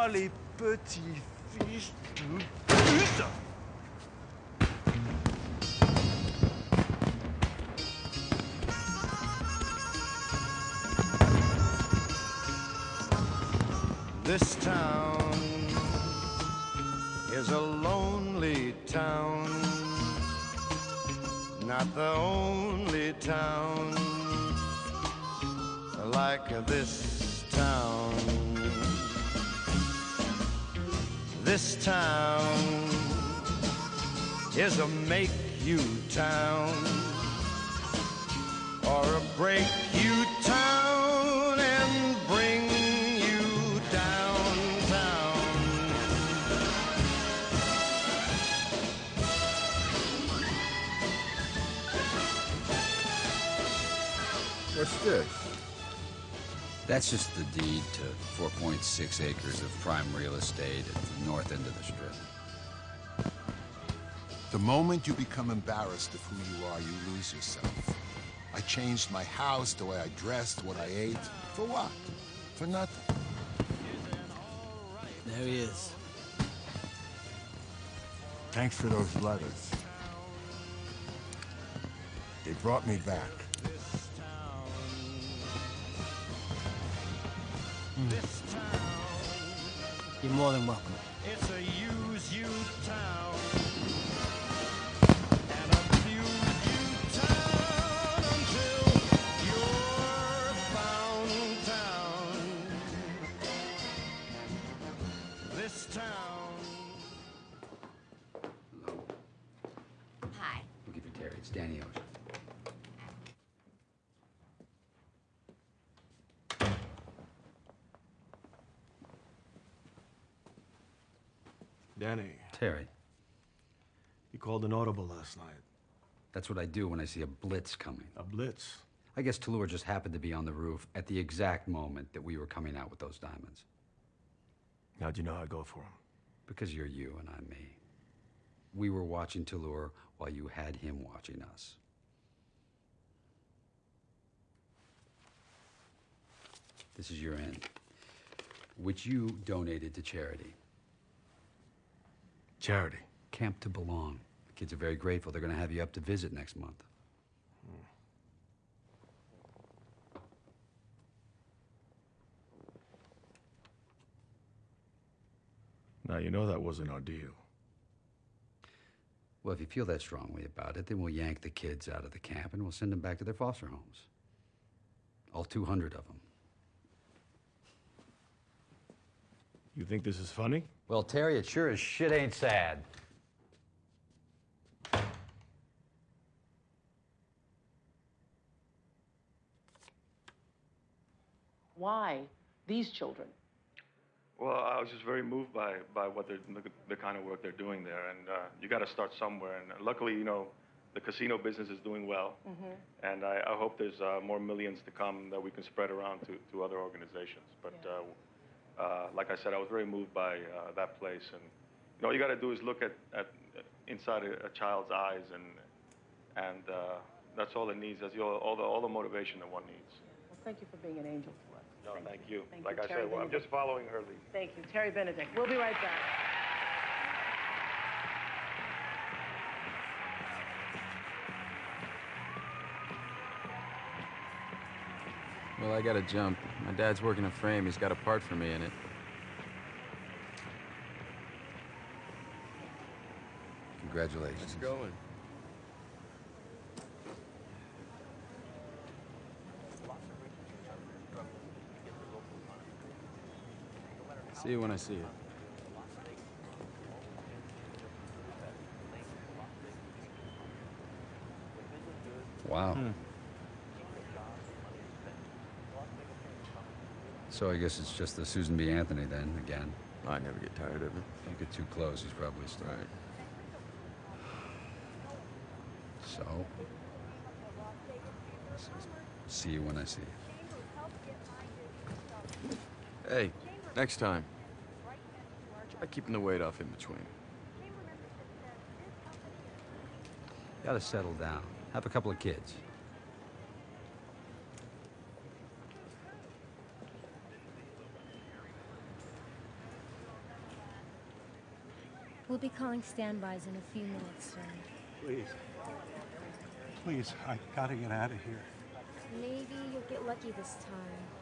Ah, les petits fils de pute. This town is a lonely town, not the only town like this This town is a make you town or a break That's just the deed to 4.6 acres of prime real estate at the north end of the strip. The moment you become embarrassed of who you are, you lose yourself. I changed my house, the way I dressed, what I ate. For what? For nothing. There he is. Thanks for those letters. They brought me back. You're more than welcome. Audible last night. that's what I do when I see a blitz coming. A blitz? I guess Tallulah just happened to be on the roof at the exact moment that we were coming out with those diamonds. How'd you know I'd go for him? Because you're you and I'm me. We were watching Tallulah while you had him watching us. This is your end, which you donated to charity. Charity? Camp to Belong. The kids are very grateful. They're going to have you up to visit next month. Now, you know that wasn't our deal. Well, if you feel that strongly about it, then we'll yank the kids out of the camp and we'll send them back to their foster homes. All 200 of them. You think this is funny? Well, Terry, it sure as shit ain't sad. Why these children? Well, I was just very moved by, by what they're, the, the kind of work they're doing there, and uh, you got to start somewhere. And luckily, you know, the casino business is doing well, Mm-hmm. and I, I hope there's uh, more millions to come that we can spread around to, to other organizations. But uh, uh, like I said, I was very moved by uh, that place, and you know, all you got to do is look at, at inside a, a child's eyes, and and uh, that's all it needs. That's all, all the all the motivation that one needs. Well, thank you for being an angel. No, thank, you. Thank like you, I Terry said, well, I'm just following her lead. Thank you, Terry Benedict. We'll be right back. Well, I gotta jump. My dad's working a frame. He's got a part for me in it. Congratulations. going. See you when I see you. Wow. Hmm. So I guess it's just the Susan B. Anthony then, again. I never get tired of it. Don't get too close, he's probably still. Right. So? See you when I see you. Hey, next time. Try keeping the weight off in between. Gotta settle down. Have a couple of kids. We'll be calling standbys in a few minutes, sir. Please. Please, I gotta get out of here. Maybe you'll get lucky this time.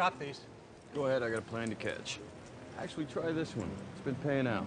Dropped these. Go ahead, I got a plan to catch. Actually, try this one. It's been paying out.